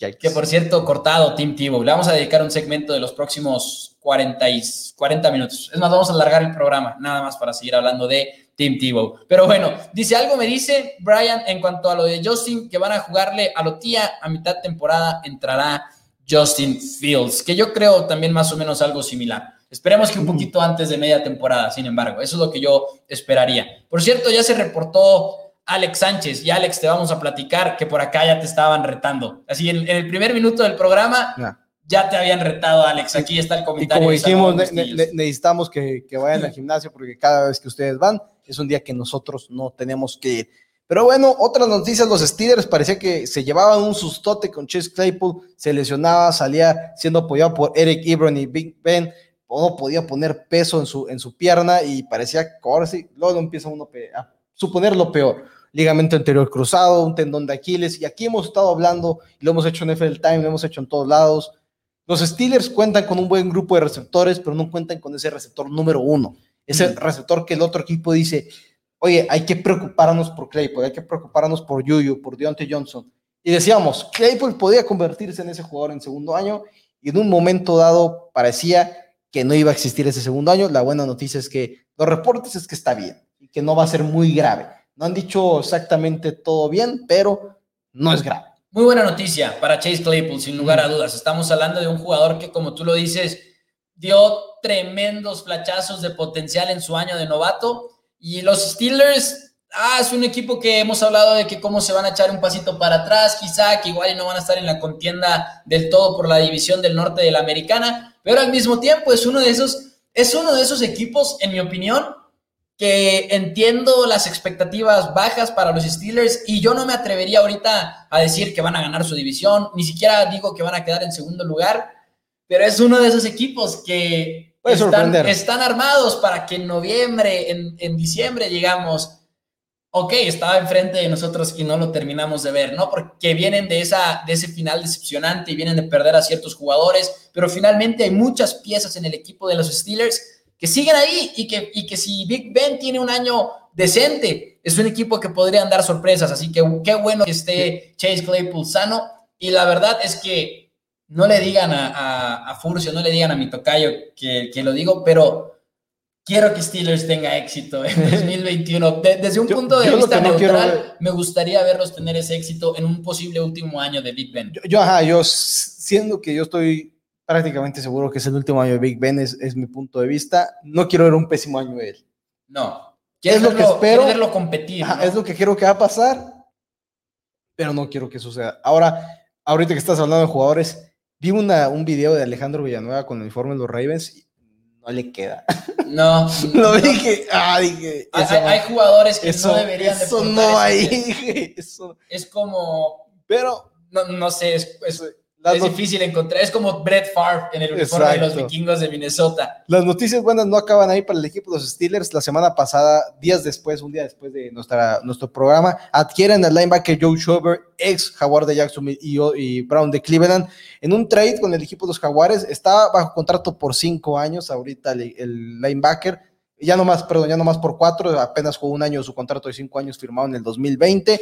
Yikes. Que por cierto, cortado Tim Tebow. Le vamos a dedicar un segmento de los próximos 40, y 40 minutos. Es más, vamos a alargar el programa, nada más para seguir hablando de Tim Tebow. Pero bueno, dice algo, me dice Brian, en cuanto a lo de Justin, que van a jugarle a lo tía a mitad temporada, entrará Justin Fields, que yo creo también más o menos algo similar. Esperemos que un poquito antes de media temporada, sin embargo, eso es lo que yo esperaría. Por cierto, ya se reportó Alex Sánchez y Alex, te vamos a platicar que por acá ya te estaban retando. Así, en, en el primer minuto del programa Ya. ya te habían retado, Alex. Aquí está el Y comentario. como de dijimos, ne- ne- necesitamos que, que vayan al gimnasio porque cada vez que ustedes van es un día que nosotros no tenemos que ir. Pero bueno, otras noticias, los Steelers parecía que se llevaban un sustote con Chase Claypool, se lesionaba, salía siendo apoyado por Eric Ebron y Big Ben, no podía poner peso en su, en su pierna y parecía que ahora sí, luego empieza uno a suponer lo peor. Ligamento anterior cruzado, un tendón de Aquiles, y aquí hemos estado hablando, y lo hemos hecho en FL Time, lo hemos hecho en todos lados, los Steelers cuentan con un buen grupo de receptores, pero no cuentan con ese receptor número uno. Ese Mm. receptor que el otro equipo dice, oye, hay que preocuparnos por Claypool, hay que preocuparnos por Yuyu, por Deontay Johnson. Y decíamos, Claypool podía convertirse en ese jugador en segundo año, y en un momento dado parecía que no iba a existir ese segundo año. La buena noticia es que los reportes es que está bien, que no va a ser muy grave. No han dicho exactamente todo bien, pero no es grave. Muy buena noticia para Chase Claypool, sin lugar a dudas. Estamos hablando de un jugador que, como tú lo dices, dio tremendos flachazos de potencial en su año de novato. Y los Steelers, ah, es un equipo que hemos hablado de que cómo se van a echar un pasito para atrás, quizá que igual y no van a estar en la contienda del todo por la división del norte de la americana, pero al mismo tiempo es uno de esos, es uno de esos equipos, en mi opinión, que entiendo las expectativas bajas para los Steelers y yo no me atrevería ahorita a decir que van a ganar su división, ni siquiera digo que van a quedar en segundo lugar, pero es uno de esos equipos que están, están armados para que en noviembre, en, en diciembre llegamos, ok, estaba enfrente de nosotros y no lo terminamos de ver, ¿no? Porque vienen de, esa, de ese final decepcionante y vienen de perder a ciertos jugadores, pero finalmente hay muchas piezas en el equipo de los Steelers que siguen ahí y que, y que si Big Ben tiene un año decente, es un equipo que podrían dar sorpresas. Así que qué bueno que esté Chase Claypool sano. Y la verdad es que no le digan a, a, a Furcio, no le digan a mi tocayo que, que, lo digo, pero quiero que Steelers tenga éxito en 2021. De, desde un Yo- punto de vista no neutral, me gustaría verlos tener ese éxito en un posible último año de Big Ben. Yo, yo, ajá, yo siendo que yo estoy prácticamente seguro que es el último año de Big Ben, es, es mi punto de vista, no quiero ver un pésimo año de él. No. Es lo que espero. verlo competir. Ajá, ¿no? Es lo que creo que va a pasar, pero no quiero que suceda. Ahora, ahorita que estás hablando de jugadores, vi una, un video de Alejandro Villanueva con el uniforme de los Ravens y no le queda. No. Lo no. dije, ah, dije, Hay, eso, hay- hay jugadores que eso, no deberían de eso no hay, eso. Es como, Pero no, no sé, es, es- es difícil encontrar. Es como Brett Favre en el uniforme de los vikingos de Minnesota. Las noticias buenas no acaban ahí para el equipo de los Steelers. La semana pasada, días después, un día después de nuestra, nuestro programa, adquieren al linebacker Joe Schobert, ex Jaguar de Jacksonville y, Brown de Cleveland, en un trade con el equipo de los Jaguares. Está bajo contrato por cinco años ahorita el, linebacker. Ya no más, perdón, ya no más por cuatro, apenas jugó un año su contrato de cinco años firmado en el 2020.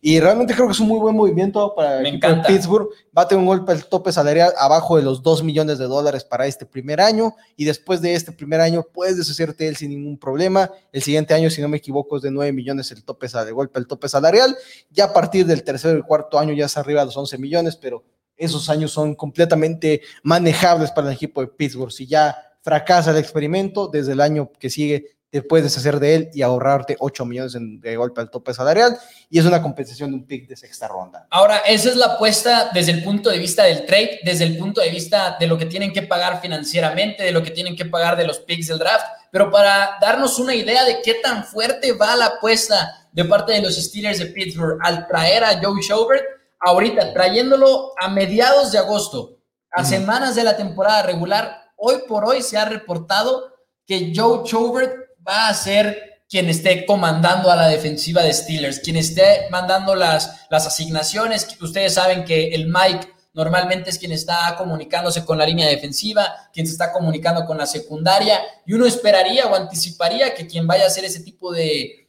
Y realmente creo que es un muy buen movimiento para el Pittsburgh. Va a tener un golpe al tope salarial abajo de los 2 millones de dólares para este primer año. Y después de este primer año puedes deshacerte de él sin ningún problema. El siguiente año, si no me equivoco, es de 9 millones el tope de golpe al tope salarial. Ya a partir del tercer y cuarto año ya es arriba de los 11 millones, pero esos años son completamente manejables para el equipo de Pittsburgh. Si ya fracasa el experimento, desde el año que sigue te puedes deshacer de él y ahorrarte 8 millones de golpe al tope salarial y es una compensación de un pick de sexta ronda. Ahora, esa es la apuesta desde el punto de vista del trade, desde el punto de vista de lo que tienen que pagar financieramente, de lo que tienen que pagar de los picks del draft, pero para darnos una idea de qué tan fuerte va la apuesta de parte de los Steelers de Pittsburgh al traer a Joe Schobert, ahorita trayéndolo a mediados de agosto, a semanas de la temporada regular, hoy por hoy se ha reportado que Joe Schobert va a ser quien esté comandando a la defensiva de Steelers, quien esté mandando las, las asignaciones. Ustedes saben que el Mike normalmente es quien está comunicándose con la línea defensiva, quien se está comunicando con la secundaria, y uno esperaría o anticiparía que quien vaya a hacer ese tipo de,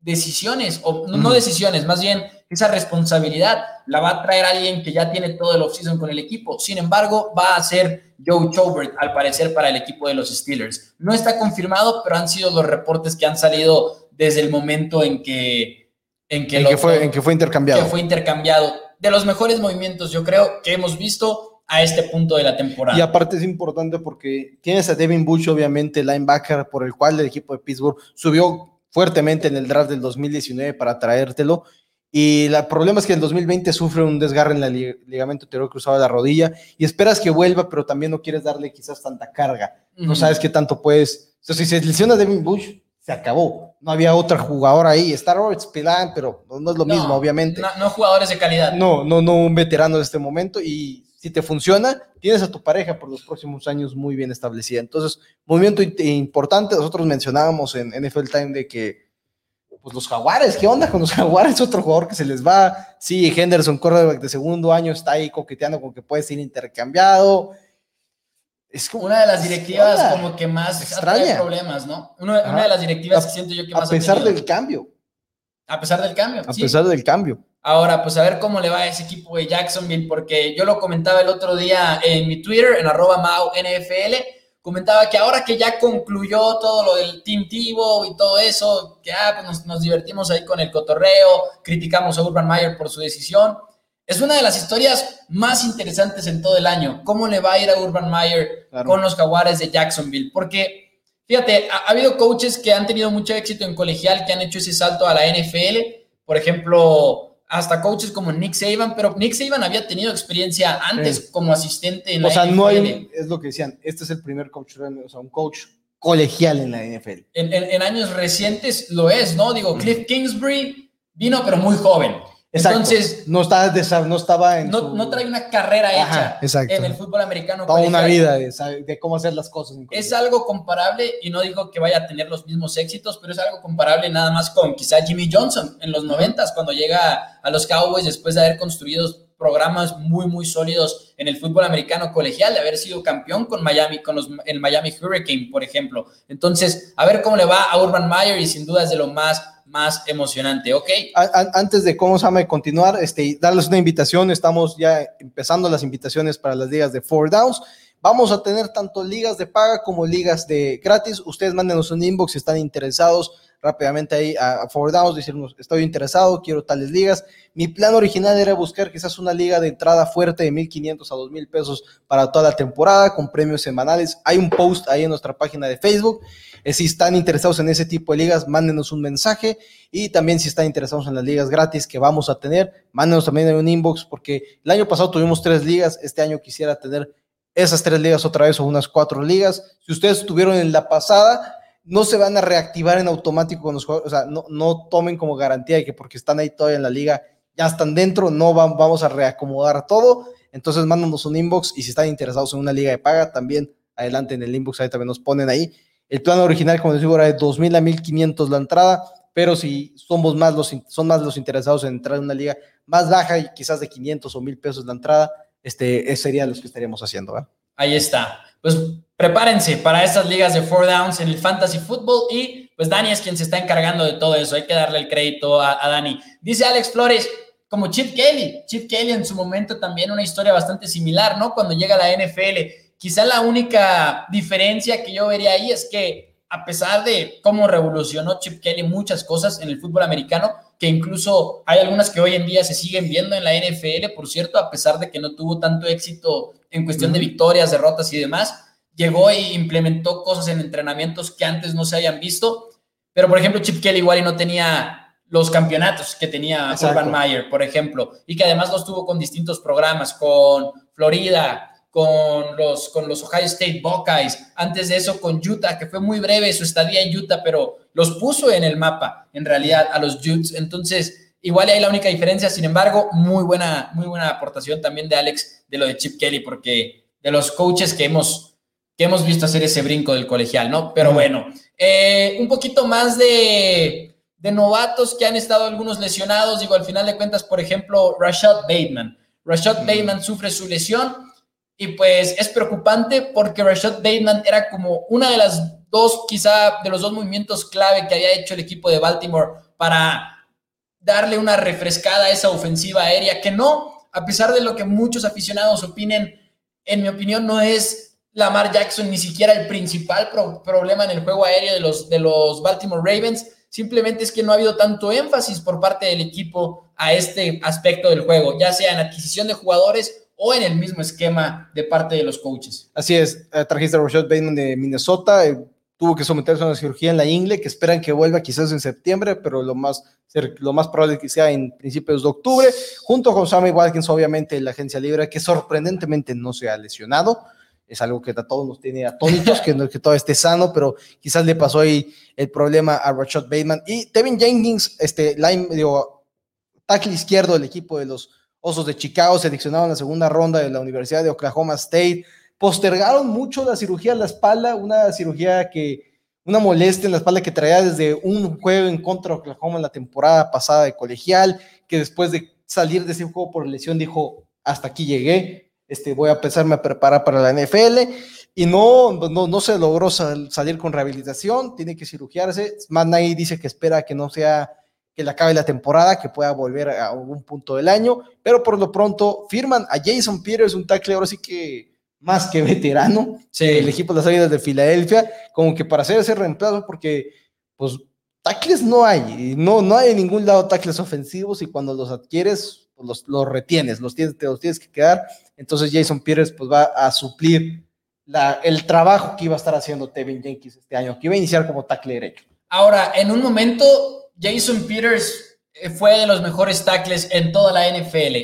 decisiones, o no, decisiones, más bien esa responsabilidad la va a traer alguien que ya tiene todo el offseason con el equipo. Sin embargo, va a ser Joe Chobert, al parecer, para el equipo de los Steelers. No está confirmado, pero han sido los reportes que han salido desde el momento en que... En que, fue, en que fue intercambiado. Que fue intercambiado. De los mejores movimientos, yo creo, que hemos visto a este punto de la temporada. Y aparte es importante porque tienes a Devin Bush, obviamente, linebacker, por el cual el equipo de Pittsburgh subió fuertemente en el draft del 2019 para traértelo y el problema es que en 2020 sufre un desgarre en el ligamento anterior cruzado de la rodilla y esperas que vuelva, pero también no quieres darle quizás tanta carga. No sabes qué tanto puedes. Entonces, si se lesiona Devin Bush, se acabó. No había otra jugador ahí. Está Robert Pilan, pero no, es lo mismo, obviamente. No, no, jugadores de calidad. No, no, no un veterano de este momento. Y si te funciona, tienes a tu pareja por los próximos años muy bien establecida. Entonces, movimiento importante. Nosotros mencionábamos en NFL Time de que pues los Jaguares, ¿qué onda con los Jaguares? Otro jugador que se les va. Sí, Henderson, quarterback de segundo año, está ahí coqueteando con que puede ser intercambiado. Es como una de las directivas como que más extraña problemas, ¿no? Una, de las directivas que siento yo que más. A pesar del cambio. A pesar del cambio. A pesar del cambio. Ahora, pues a ver cómo le va a ese equipo de Jacksonville, porque yo lo comentaba el otro día en mi Twitter, en arroba NFL comentaba que ahora que ya concluyó todo lo del Team Tivo y todo eso, que ah, pues nos, divertimos ahí con el cotorreo, criticamos a Urban Meyer por su decisión. Es una de las historias más interesantes en todo el año. ¿Cómo le va a ir a Urban Meyer con los Jaguares de Jacksonville? Porque, fíjate, ha, habido coaches que han tenido mucho éxito en colegial, que han hecho ese salto a la NFL. Por ejemplo, hasta coaches como Nick Saban, pero Nick Saban había tenido experiencia antes como asistente en la NFL. O sea, no hay, es lo que decían, este es el primer coach, o sea, un coach colegial en la NFL. En, años recientes lo es, ¿no? Digo, Cliff Kingsbury vino, pero muy joven. Entonces, no estaba, no estaba en. No, no trae una carrera hecha en el fútbol americano. Toda una vida de, cómo hacer las cosas. Es algo comparable, y no digo que vaya a tener los mismos éxitos, pero es algo comparable nada más con quizá Jimmy Johnson en los noventas, cuando llega a los Cowboys después de haber construido programas muy, muy sólidos en el fútbol americano colegial, de haber sido campeón con Miami, con los, el Miami Hurricane, por ejemplo. Entonces, a ver cómo le va a Urban Meyer y sin duda es de lo más más emocionante, ¿ok? Antes de cómo se continuar, este, darles una invitación, estamos ya empezando las invitaciones para las ligas de Four Downs. Vamos a tener tanto ligas de paga como ligas de gratis. Ustedes mándenos un inbox si están interesados rápidamente ahí a, Downs, decirnos, estoy interesado, quiero tales ligas. Mi plan original era buscar quizás una liga de entrada fuerte de 1.500 a 2.000 pesos para toda la temporada con premios semanales. Hay un post ahí en nuestra página de Facebook eh, si están interesados en ese tipo de ligas, mándenos un mensaje y también si están interesados en las ligas gratis que vamos a tener, mándenos también en un inbox porque el año pasado tuvimos tres ligas, este año quisiera tener esas tres ligas otra vez o unas cuatro ligas. Si ustedes estuvieron en la pasada, no se van a reactivar en automático con los jugadores, o sea, no, tomen como garantía de que porque están ahí todavía en la liga ya están dentro, no vamos a reacomodar todo. Entonces, mándanos un inbox y si están interesados en una liga de paga, también adelante en el inbox, ahí también nos ponen ahí. El plan original, como les digo, era de 2.000 a 1.500 la entrada, pero si somos más los, son más los interesados en entrar en una liga más baja y quizás de 500 o 1.000 pesos la entrada, este, serían los que estaríamos haciendo. Ahí está. Pues prepárense para estas ligas de four downs en el fantasy football y pues Dani es quien se está encargando de todo eso. Hay que darle el crédito a, a Dani. Dice Alex Flores, como Chip Kelly. Chip Kelly en su momento también una historia bastante similar, ¿no? Cuando llega a la NFL. Quizá la única diferencia que yo vería ahí es que a pesar de cómo revolucionó Chip Kelly muchas cosas en el fútbol americano, que incluso hay algunas que hoy en día se siguen viendo en la NFL, por cierto, a pesar de que no tuvo tanto éxito en cuestión de victorias, derrotas y demás, llegó e implementó cosas en entrenamientos que antes no se habían visto. Pero, por ejemplo, Chip Kelly igual y no tenía los campeonatos que tenía Urban Meyer, por ejemplo, y que además los tuvo con distintos programas, con Florida, con los, con los Ohio State Buckeyes, antes de eso con Utah, que fue muy breve su estadía en Utah, pero los puso en el mapa, en realidad, a los Utes. Entonces, igual hay la única diferencia, sin embargo, muy buena, muy buena aportación también de Alex de lo de Chip Kelly, porque de los coaches que hemos, que hemos visto hacer ese brinco del colegial, ¿no? Pero bueno, eh, un poquito más de de novatos que han estado algunos lesionados. Digo, al final de cuentas, por ejemplo, Rashad Bateman. Rashad Bateman sufre su lesión y pues es preocupante porque Rashad Bateman era como una de las dos, quizá de los dos movimientos clave que había hecho el equipo de Baltimore para darle una refrescada a esa ofensiva aérea que no, a pesar de lo que muchos aficionados opinen, en mi opinión no es Lamar Jackson ni siquiera el principal problema en el juego aéreo de los, de los Baltimore Ravens Simplemente es que no ha habido tanto énfasis por parte del equipo a este aspecto del juego, ya sea en adquisición de jugadores o en el mismo esquema de parte de los coaches. Así es, eh, trajiste a Rashad Bateman de Minnesota, eh, tuvo que someterse a una cirugía en la ingle, que esperan que vuelva quizás en septiembre, pero lo más, lo más probable es que sea en principios de octubre, junto con Sammy Watkins, obviamente, la agencia libre, que sorprendentemente no se ha lesionado es algo que a todos nos tiene atónitos, que, que todo esté sano, pero quizás le pasó ahí el problema a Rashad Bateman. Y Tevin Jenkins, este line, digo, tackle izquierdo del equipo de los Osos de Chicago, seleccionado en la segunda ronda de la Universidad de Oklahoma State. Postergaron mucho la cirugía de la espalda, una cirugía que, una molestia en la espalda que traía desde un juego en contra de Oklahoma en la temporada pasada de colegial, que después de salir de ese juego por lesión dijo, hasta aquí llegué, este, voy a empezarme a preparar para la NFL y no, no, no se logró salir con rehabilitación, tiene que cirugiarse. Matt dice que espera que no sea que le acabe la temporada, que pueda volver a algún punto del año, pero por lo pronto firman a Jason Peters, un tackle ahora sí que más que veterano, el equipo de las Águilas de Filadelfia, como que para hacer ese reemplazo, porque pues tackles no hay, no, no hay en ningún lado tackles ofensivos y cuando los adquieres, pues, los, retienes, los tienes, te los tienes que quedar entonces Jason Peters pues va a suplir la, el trabajo que iba a estar haciendo Tevin Jenkins este año, que iba a iniciar como tackle derecho. Ahora, en un momento, Jason Peters eh, fue de los mejores tackles en toda la NFL.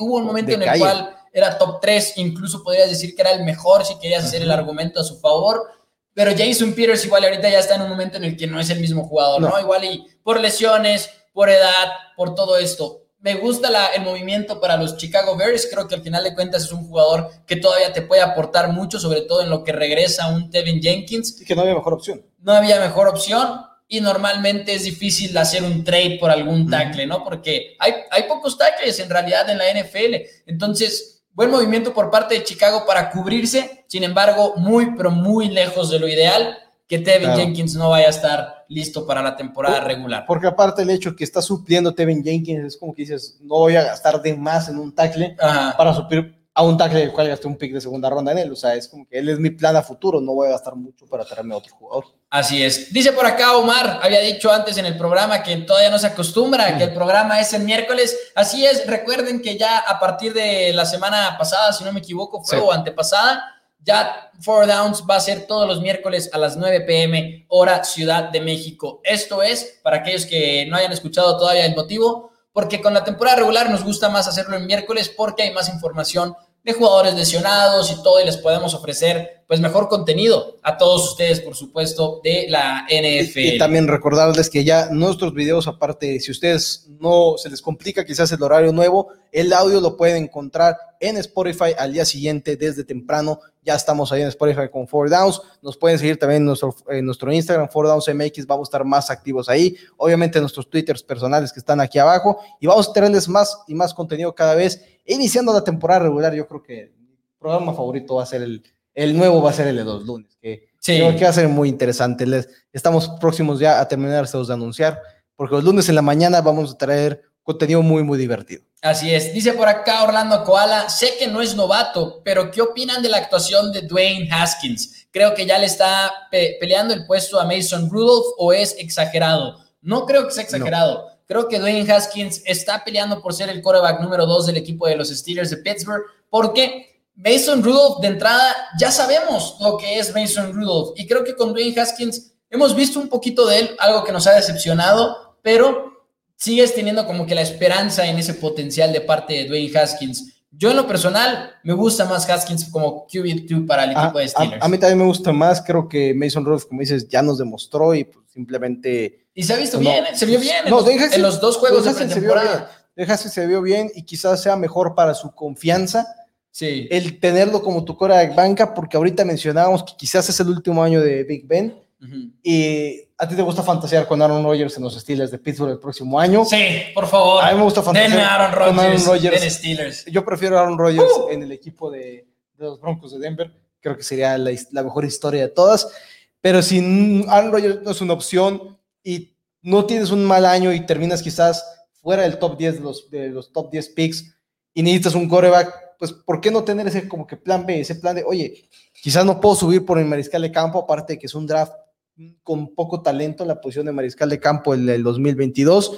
hubo un momento en el cual era top 3, incluso podrías decir que era el mejor si querías hacer el argumento a su favor. Pero Jason Peters igual ahorita ya está en un momento en el que no es el mismo jugador, ¿no? Igual y por lesiones, por edad, por todo esto me gusta la, el movimiento para los Chicago Bears. Creo que al final de cuentas es un jugador que todavía te puede aportar mucho, sobre todo en lo que regresa un Tevin Jenkins. Y que no había mejor opción. No había mejor opción. Y normalmente es difícil hacer un trade por algún tackle, ¿no? Porque hay, hay pocos tackles en realidad en la NFL. Entonces, buen movimiento por parte de Chicago para cubrirse. Sin embargo, muy, pero muy lejos de lo ideal que Tevin Jenkins no vaya a estar listo para la temporada regular. Porque aparte el hecho que está supliendo Tevin Jenkins es como que dices, no voy a gastar de más en un tackle para suplir a un tackle del cual gasté un pick de segunda ronda en él. O sea, es como que él es mi plan a futuro, no voy a gastar mucho para traerme a otro jugador. Así es. Dice por acá Omar, había dicho antes en el programa que todavía no se acostumbra, que el programa es el miércoles. Así es, recuerden que ya a partir de la semana pasada, si no me equivoco, fue o antepasada, ya Four Downs va a ser todos los miércoles a las 9 pm, hora Ciudad de México. Esto es, para aquellos que no hayan escuchado todavía el motivo, porque con la temporada regular nos gusta más hacerlo en miércoles porque hay más información de jugadores lesionados y todo, y les podemos ofrecer pues mejor contenido a todos ustedes, por supuesto, de la NFL. Y, también recordarles que ya nuestros videos, aparte, si ustedes no se les complica quizás el horario nuevo, el audio lo pueden encontrar en Spotify al día siguiente desde temprano. Ya estamos ahí en Spotify con Four Downs. Nos pueden seguir también en nuestro, en nuestro Instagram, Four Downs MX. Vamos a estar más activos ahí. Obviamente nuestros Twitters personales que están aquí abajo. Y vamos a tenerles más y más contenido cada vez. Iniciando la temporada regular, yo creo que el programa favorito va a ser el, el nuevo, va a ser el de los lunes. Que creo que va a ser muy interesante. Les, estamos próximos ya a terminar de anunciar. Porque los lunes en la mañana vamos a traer contenido muy, muy divertido. Así es. Dice por acá Orlando Koala, sé que no es novato, pero ¿qué opinan de la actuación de Dwayne Haskins? Creo que ya le está peleando el puesto a Mason Rudolph o es exagerado. No creo que sea exagerado. Creo que Dwayne Haskins está peleando por ser el quarterback número dos del equipo de los Steelers de Pittsburgh, porque Mason Rudolph de entrada ya sabemos lo que es Mason Rudolph y creo que con Dwayne Haskins hemos visto un poquito de él, algo que nos ha decepcionado, pero sigues teniendo como que la esperanza en ese potencial de parte de Dwayne Haskins. Yo en lo personal me gusta más Haskins como QB2 para el equipo de Steelers. A, mí también me gusta más, creo que Mason Rudolph, como dices, ya nos demostró y pues simplemente... Y se ha visto bien, ¿eh? se vio bien en, los, dos juegos de pretemporada. Haskins se vio bien y quizás sea mejor para su confianza sí. el tenerlo como tu cora de banca, porque ahorita mencionábamos que quizás es el último año de Big Ben y a ti te gusta fantasear con Aaron Rodgers en los Steelers de Pittsburgh el próximo año. Sí, por favor. A mí me gusta fantasear Aaron Rodgers, con Aaron Rodgers. Steelers. Yo prefiero a Aaron Rodgers uh. en el equipo de, de, los Broncos de Denver. Creo que sería la, la, mejor historia de todas. Pero si Aaron Rodgers no es una opción y no tienes un mal año y terminas quizás fuera del top 10 de los, de los top 10 picks y necesitas un coreback, pues ¿por qué no tener ese como que plan B, ese plan de, oye, quizás no puedo subir por el mariscal de campo, aparte de que es un draft con poco talento en la posición de mariscal de campo el, el 2022.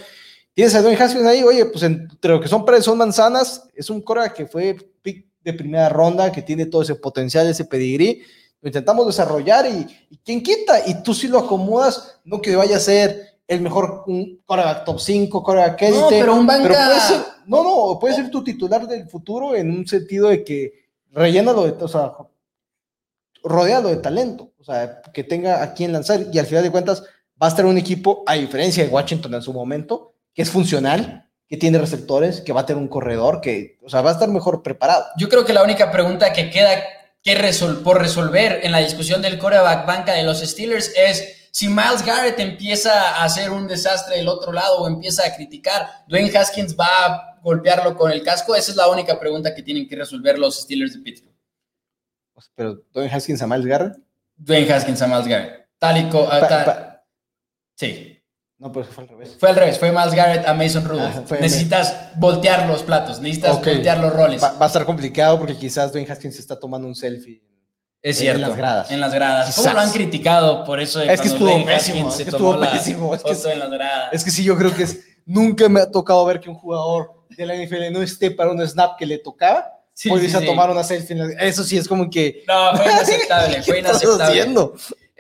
Tienes a Dwayne Haskins ahí, oye, pues entre lo que son son manzanas, es un cora que fue pick de primera ronda, que tiene todo ese potencial, ese pedigrí. Lo intentamos desarrollar y, y quién quita, y tú si lo acomodas, no que vaya a ser el mejor un top 5, coreback élite. No, pero un banca. no, no, puede ser tu titular del futuro en un sentido de que rellénalo de, o sea, rodeado de talento, o sea, que tenga a quien lanzar y al final de cuentas va a estar un equipo, a diferencia de Washington en su momento, que es funcional, que tiene receptores, que va a tener un corredor, que, o sea, va a estar mejor preparado. Yo creo que la única pregunta que queda que por resolver en la discusión del coreback banca de los Steelers es si Miles Garrett empieza a hacer un desastre del otro lado o empieza a criticar, Dwayne Haskins va a golpearlo con el casco. Esa es la única pregunta que tienen que resolver los Steelers de Pittsburgh. Pero Dwayne Haskins a Miles Garrett. Dwayne Haskins a Miles Garrett. Tal y Sí. No, pero fue al revés. Fue al revés, fue Miles Garrett a Mason Rudolph. necesitas voltear los platos, necesitas voltear los roles. Va, a estar complicado porque quizás Dwayne Haskins está tomando un selfie. Es cierto. En las gradas. En las gradas. ¿Cómo lo han criticado por eso? De es que estuvo pésimo. Es que estuvo pésimo. Es que, en las gradas. es que sí, yo creo que es, nunca me ha tocado ver que un jugador de la NFL no esté para un snap que le tocaba sí, sí, a tomar una selfie. Eso sí es como que. No, fue inaceptable, fue inaceptable.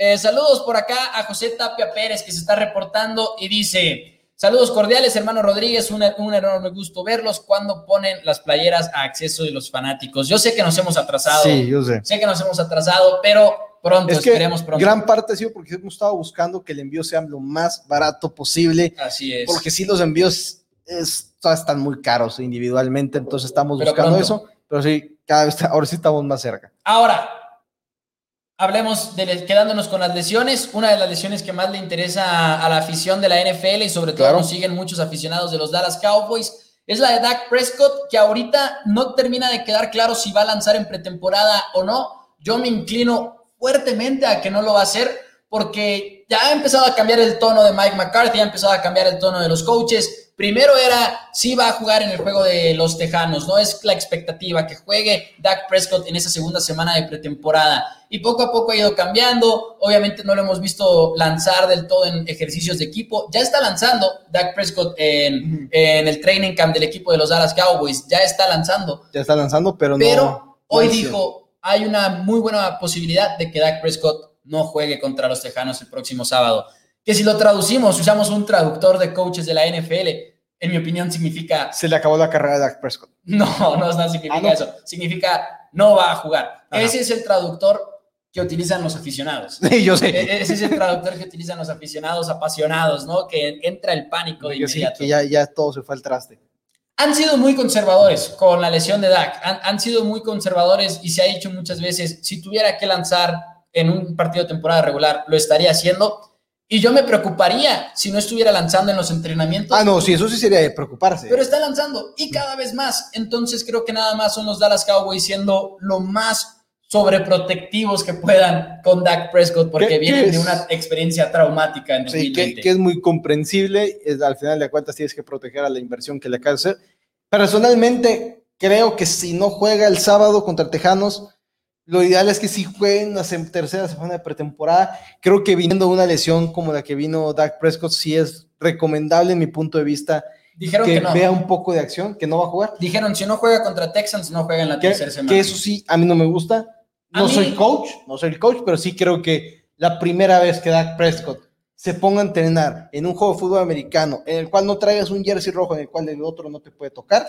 Eh, saludos por acá a José Tapia Pérez que se está reportando y dice. Saludos cordiales, hermano Rodríguez. Un, un, enorme gusto verlos cuando ponen las playeras a acceso de los fanáticos. Yo sé que nos hemos atrasado. Sí, yo sé. Sé que nos hemos atrasado, pero pronto, es que esperemos pronto. Gran parte ha sido porque hemos estado buscando que el envío sea lo más barato posible. Así es. Porque si los envíos están muy caros individualmente, entonces estamos buscando eso pero sí, cada vez, ahora sí estamos más cerca. Ahora, hablemos de quedándonos con las lesiones. Una de las lesiones que más le interesa a, la afición de la NFL y sobre todo nos siguen muchos aficionados de los Dallas Cowboys es la de Dak Prescott, que ahorita no termina de quedar claro si va a lanzar en pretemporada o no. Yo me inclino fuertemente a que no lo va a hacer porque ya ha empezado a cambiar el tono de Mike McCarthy, ha empezado a cambiar el tono de los coaches. Primero era si va a jugar en el juego de los Tejanos, no es la expectativa que juegue Dak Prescott en esa segunda semana de pretemporada. Y poco a poco ha ido cambiando. Obviamente no lo hemos visto lanzar del todo en ejercicios de equipo. Ya está lanzando Dak Prescott en, el training camp del equipo de los Dallas Cowboys. Ya está lanzando. Ya está lanzando, pero no. Pero hoy dijo, hay una muy buena posibilidad de que Dak Prescott no juegue contra los Tejanos el próximo sábado que si lo traducimos, usamos un traductor de coaches de la NFL, en mi opinión significa... Se le acabó la carrera de Dak Prescott. No, no, no significa ah, eso. Significa no va a jugar. Ese es el traductor que utilizan los aficionados. Sí, yo sé. E- Ese es el traductor que utilizan los aficionados apasionados, ¿no? Que entra el pánico de Que sí, inmediato. que ya, ya todo se fue al traste. Han sido muy conservadores con la lesión de Dak. Han, han sido muy conservadores y se ha dicho muchas veces, si tuviera que lanzar en un partido de temporada regular, lo estaría haciendo. Y yo me preocuparía si no estuviera lanzando en los entrenamientos. Ah, no, sí, eso sí sería de preocuparse. Pero está lanzando y cada vez más. Entonces creo que nada más son los Dallas Cowboys siendo lo más sobreprotectivos que puedan con Dak Prescott porque ¿Qué- vienen de una experiencia traumática en Sí, que, 2020. que es muy comprensible. Es, al final de cuentas tienes que proteger a la inversión que le acabas de hacer. Personalmente, creo que si no juega el sábado contra Tejanos, lo ideal es que si jueguen la tercera semana de pretemporada. Creo que viniendo una lesión como la que vino Dak Prescott, sí es recomendable en mi punto de vista Dijeron que que no. vea un poco de acción, que no va a jugar. Dijeron, si no juega contra Texans, no juega en la Que, tercera semana. que eso sí, a mí no me gusta. No mí- soy coach, no soy coach, pero sí creo que la primera vez que Dak Prescott se ponga a entrenar en un juego de fútbol americano en el cual no traigas un jersey rojo en el cual el otro no te puede tocar,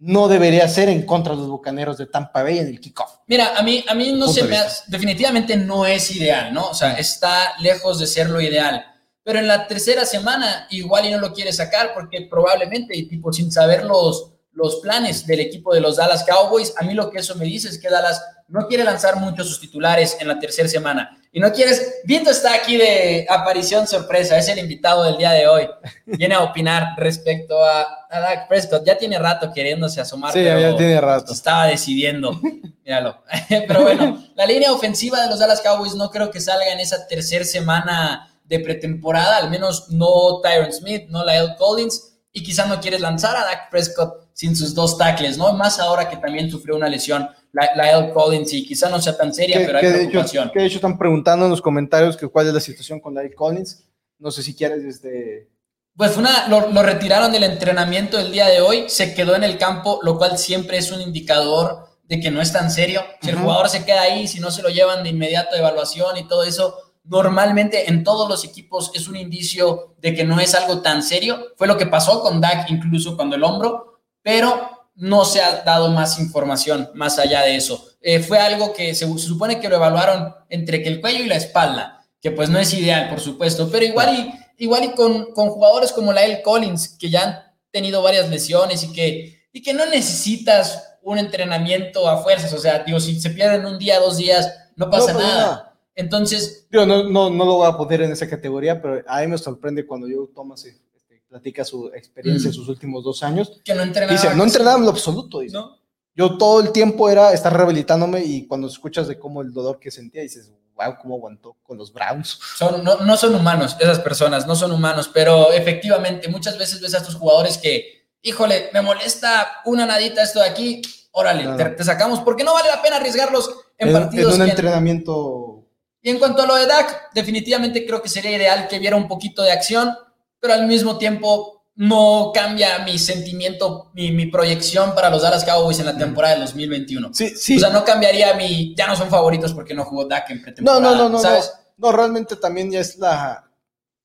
no debería ser en contra de los bucaneros de Tampa Bay en el kickoff. Mira, a mí, a mí no se me hace- definitivamente no es ideal, ¿no? O sea, está lejos de ser lo ideal. Pero en la tercera semana igual y no lo quiere sacar porque probablemente, y tipo sin saber los, los planes del equipo de los Dallas Cowboys, a mí lo que eso me dice es que Dallas no quiere lanzar mucho sus titulares en la tercera semana. Y no quieres, Viento está aquí de aparición sorpresa, es el invitado del día de hoy. Viene a opinar respecto a, a Dak Prescott. Ya tiene rato queriéndose asomar. Sí, pero- ya tiene rato. estaba decidiendo. Míralo. Pero bueno, la línea ofensiva de los Dallas Cowboys no creo que salga en esa tercera semana de pretemporada, al menos no Tyron Smith, no Lyle Collins, y quizá no quieres lanzar a Dak Prescott sin sus dos tackles, ¿no? Más ahora que también sufrió una lesión La- Lyle Collins, y quizá no sea tan seria, pero hay de hecho, preocupación. que de hecho están preguntando en los comentarios que cuál es la situación con Lyle Collins. No sé si quieres este, Pues una, lo, lo retiraron del entrenamiento el día de hoy, se quedó en el campo, lo cual siempre es un indicador de que no es tan serio. Si el Ujú. jugador se queda ahí, si no se lo llevan de inmediato a evaluación y todo eso, normalmente en todos los equipos es un indicio de que no es algo tan serio. Fue lo que pasó con Dak incluso cuando el hombro, pero no se ha dado más información más allá de eso. Eh, fue algo que se, se supone que lo evaluaron entre que el cuello y la espalda, que pues no es ideal, por supuesto, pero igual y, igual y con, con jugadores como Lael Collins, que ya han tenido varias lesiones y que, y que no necesitas un entrenamiento a fuerzas, o sea, digo, si se pierden un día, dos días, no pasa No nada. nada. Entonces, Digo, no, no, no lo voy a poner en esa categoría, pero a mí me sorprende cuando yo Thomas este, platica su experiencia en Mm. sus últimos dos años. que no entrenaba. Dice, no entrenaba en lo absoluto. Dice. ¿no? Yo todo el tiempo era estar rehabilitándome y cuando escuchas de cómo el dolor que sentía, dices, wow, cómo aguantó con los Browns. Son, no, no son humanos esas personas, no son humanos, pero efectivamente muchas veces ves a estos jugadores que, híjole, me molesta una nadita esto de aquí, órale, te, te sacamos, porque no vale la pena arriesgarlos en, En, partidos. en un entrenamiento. Y en cuanto a lo de Dak, definitivamente creo que sería ideal que viera un poquito de acción, pero al mismo tiempo no cambia mi sentimiento, mi, mi proyección para los Dallas Cowboys en la temporada del 2021. Sí, sí. O sea, no cambiaría mi, ya no son favoritos porque no jugó Dak en no, pretemporada. no, no, no, ¿sabes? no. No, realmente también ya es la.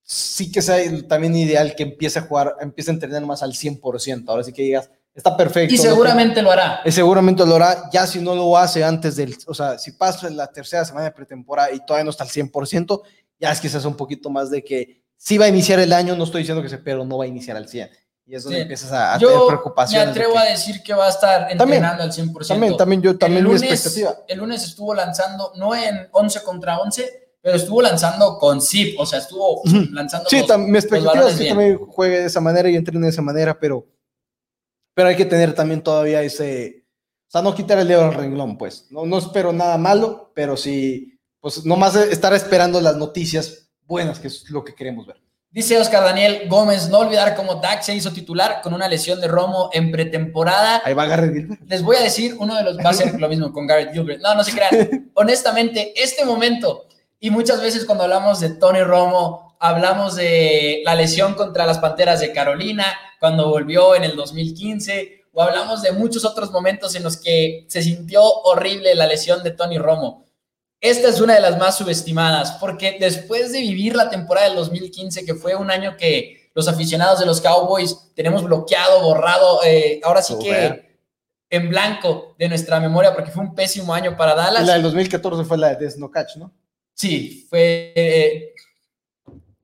Sí que sea el- también ideal que empiece a jugar, empiece a entrenar más al 100%. Ahora sí que digas, está perfecto. Y ¿no? seguramente lo hará. Eh, seguramente lo hará, ya si no lo hace antes del, o sea, si pasa la tercera semana de pretemporada y todavía no está al 100%, ya es quizás un poquito más de que sí va a iniciar el año, no estoy diciendo que se, pero no va a iniciar al 100. Y es donde Sí. empiezas a, a tener Yo me de atrevo que- a decir que va a estar También, entrenando al 100%. también, también yo, también el mi lunes, expectativa. El lunes estuvo lanzando, no en 11 contra 11, pero estuvo lanzando con zip, o sea, estuvo Ujú. lanzando Sí, los- mi expectativa es que bien. también juegue de esa manera y entrene de esa manera, pero, pero hay que tener también todavía ese, o sea, no quitar el dedo al renglón, pues. No, no espero nada malo, pero sí, pues nomás estar esperando las noticias buenas, que es lo que queremos ver. Dice Oscar Daniel Gómez, no olvidar cómo Dak se hizo titular con una lesión de Romo en pretemporada. Ahí va Garrett Gilbert. Les voy a decir, uno de los va a ser lo mismo con Garrett Gilbert. No, no se crean. Honestamente, este momento, y muchas veces cuando hablamos de Tony Romo, hablamos de la lesión contra las Panteras de Carolina, cuando volvió en el 2015, o hablamos de muchos otros momentos en los que se sintió horrible la lesión de Tony Romo. Esta es una de las más subestimadas, porque después de vivir la temporada del 2015, que fue un año que los aficionados de los Cowboys tenemos bloqueado, borrado, eh, ahora sí que Super. en blanco de nuestra memoria porque fue un pésimo año para Dallas. La del 2014 fue la de Snow Catch, ¿no? Sí, fue... eh,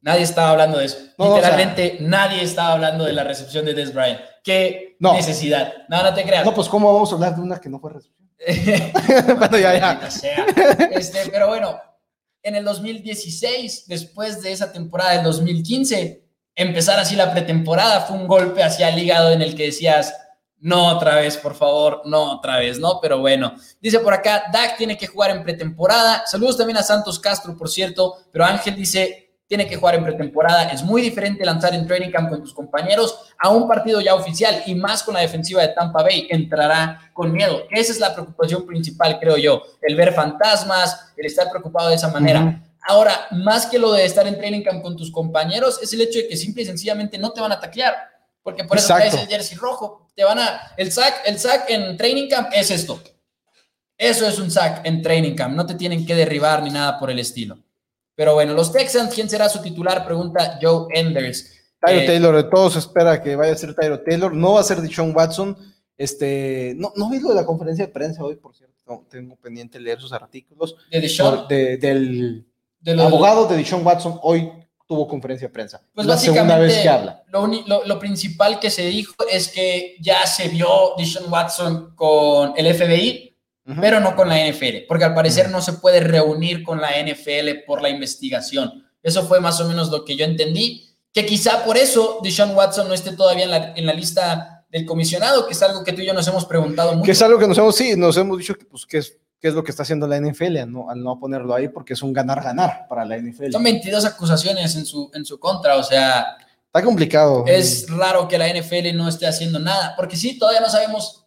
nadie estaba hablando de eso. No, no, Literalmente nadie estaba hablando de la recepción de Des Bryant. Qué No. necesidad. No, no te creas. No, pues ¿cómo vamos a hablar de una que no fue recepción? ya, ya. Este, pero bueno, en el 2016, después de esa temporada del 2015, empezar así la pretemporada fue un golpe hacia el hígado en el que decías, no otra vez, por favor, no otra vez, ¿no? Pero bueno, dice por acá, Dak tiene que jugar en pretemporada. Saludos también a Santos Castro, por cierto, pero Ángel dice, tiene que jugar en pretemporada. Es muy diferente lanzar en training camp con tus compañeros a un partido ya oficial y más con la defensiva de Tampa Bay. Entrará con miedo. Esa es la preocupación principal, creo yo. El ver fantasmas, el estar preocupado de esa manera. Ahora, más que lo de estar en training camp con tus compañeros, es el hecho de que simple y sencillamente no te van a taclear. Porque por eso traes el jersey rojo. Te van a. El sack, el sack en training camp es esto. Eso es un sack en training camp. No te tienen que derribar ni nada por el estilo. Pero bueno, los Texans, ¿quién será su titular? Pregunta Joe Enders. Tyro Eh, Taylor, de todos espera que vaya a ser Tyro Taylor. No va a ser Deshaun Watson. Este, no, no vi lo de la conferencia de prensa hoy, por cierto. No, tengo pendiente leer sus artículos. De Deshaun, De- del abogado de Deshaun Watson hoy tuvo conferencia de prensa. Pues es la segunda vez que habla. Lo, lo- lo principal que se dijo es que ya se vio Deshaun Watson con el FBI, Pero no con la NFL, porque al parecer no se puede reunir con la NFL por la investigación. Eso fue más o menos lo que yo entendí, que quizá por eso Deshaun Watson no esté todavía en la, en la lista del comisionado, que es algo que tú y yo nos hemos preguntado mucho. Que es algo que nos hemos, sí, nos hemos dicho que, pues, que es, qué es lo que está haciendo la NFL al no, al no ponerlo ahí, porque es un ganar-ganar para la NFL. Son 22 acusaciones en su, en su contra, o sea, Está complicado. es raro que la NFL no esté haciendo nada, porque sí, todavía no sabemos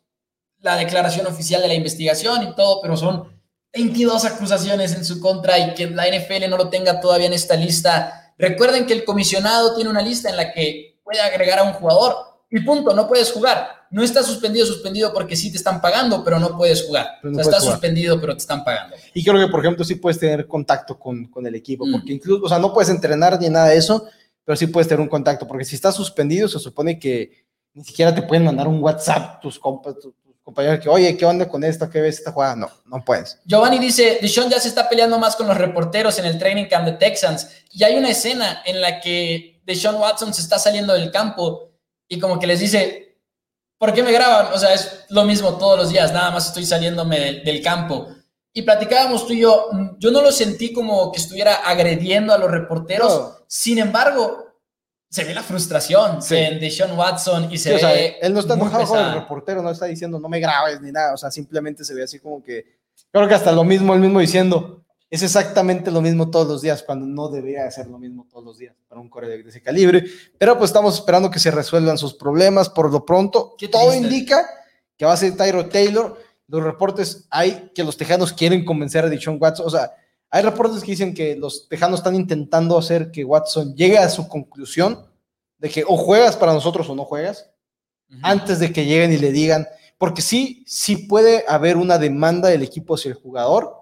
la declaración oficial de la investigación y todo, pero son 22 acusaciones en su contra y que la NFL no lo tenga todavía en esta lista. Recuerden que el comisionado tiene una lista en la que puede agregar a un jugador y punto, no puedes jugar. No está suspendido, suspendido porque sí te están pagando, pero no puedes jugar. O sea, puedes está jugar. suspendido, pero te están pagando. Y creo que, por ejemplo, sí puedes tener contacto con, con el equipo, Mm. porque incluso, o sea, no puedes entrenar ni nada de eso, pero sí puedes tener un contacto, porque si estás suspendido, se supone que ni siquiera te pueden mandar un WhatsApp tus, compas, tus compañeros que, oye, ¿qué onda con esta? ¿Qué ves esta jugada? No, no puedes. Giovanni dice, Deshaun ya se está peleando más con los reporteros en el training camp de Texans. Y hay una escena en la que Deshaun Watson se está saliendo del campo y como que les dice, ¿por qué me graban? O sea, es lo mismo todos los días, nada más estoy saliéndome del, del campo. Y platicábamos tú y yo, yo no lo sentí como que estuviera agrediendo a los reporteros, No. sin embargo, se ve la frustración Sí. en Deshaun Watson y se Sí, o sea, ve él no está enojado con el reportero, no está diciendo no me grabes ni nada, o sea, simplemente se ve así como que, creo que hasta lo mismo, el mismo diciendo, es exactamente lo mismo todos los días, cuando no debería ser lo mismo todos los días para un core de ese calibre, pero pues estamos esperando que se resuelvan sus problemas. Por lo pronto, Qué todo indica que va a ser Tyro Taylor, los reportes hay que los tejanos quieren convencer a Deshaun Watson, o sea, hay reportes que dicen que los tejanos están intentando hacer que Watson llegue a su conclusión de que o juegas para nosotros o no juegas, antes de que lleguen y le digan, porque sí, sí puede haber una demanda del equipo hacia el jugador,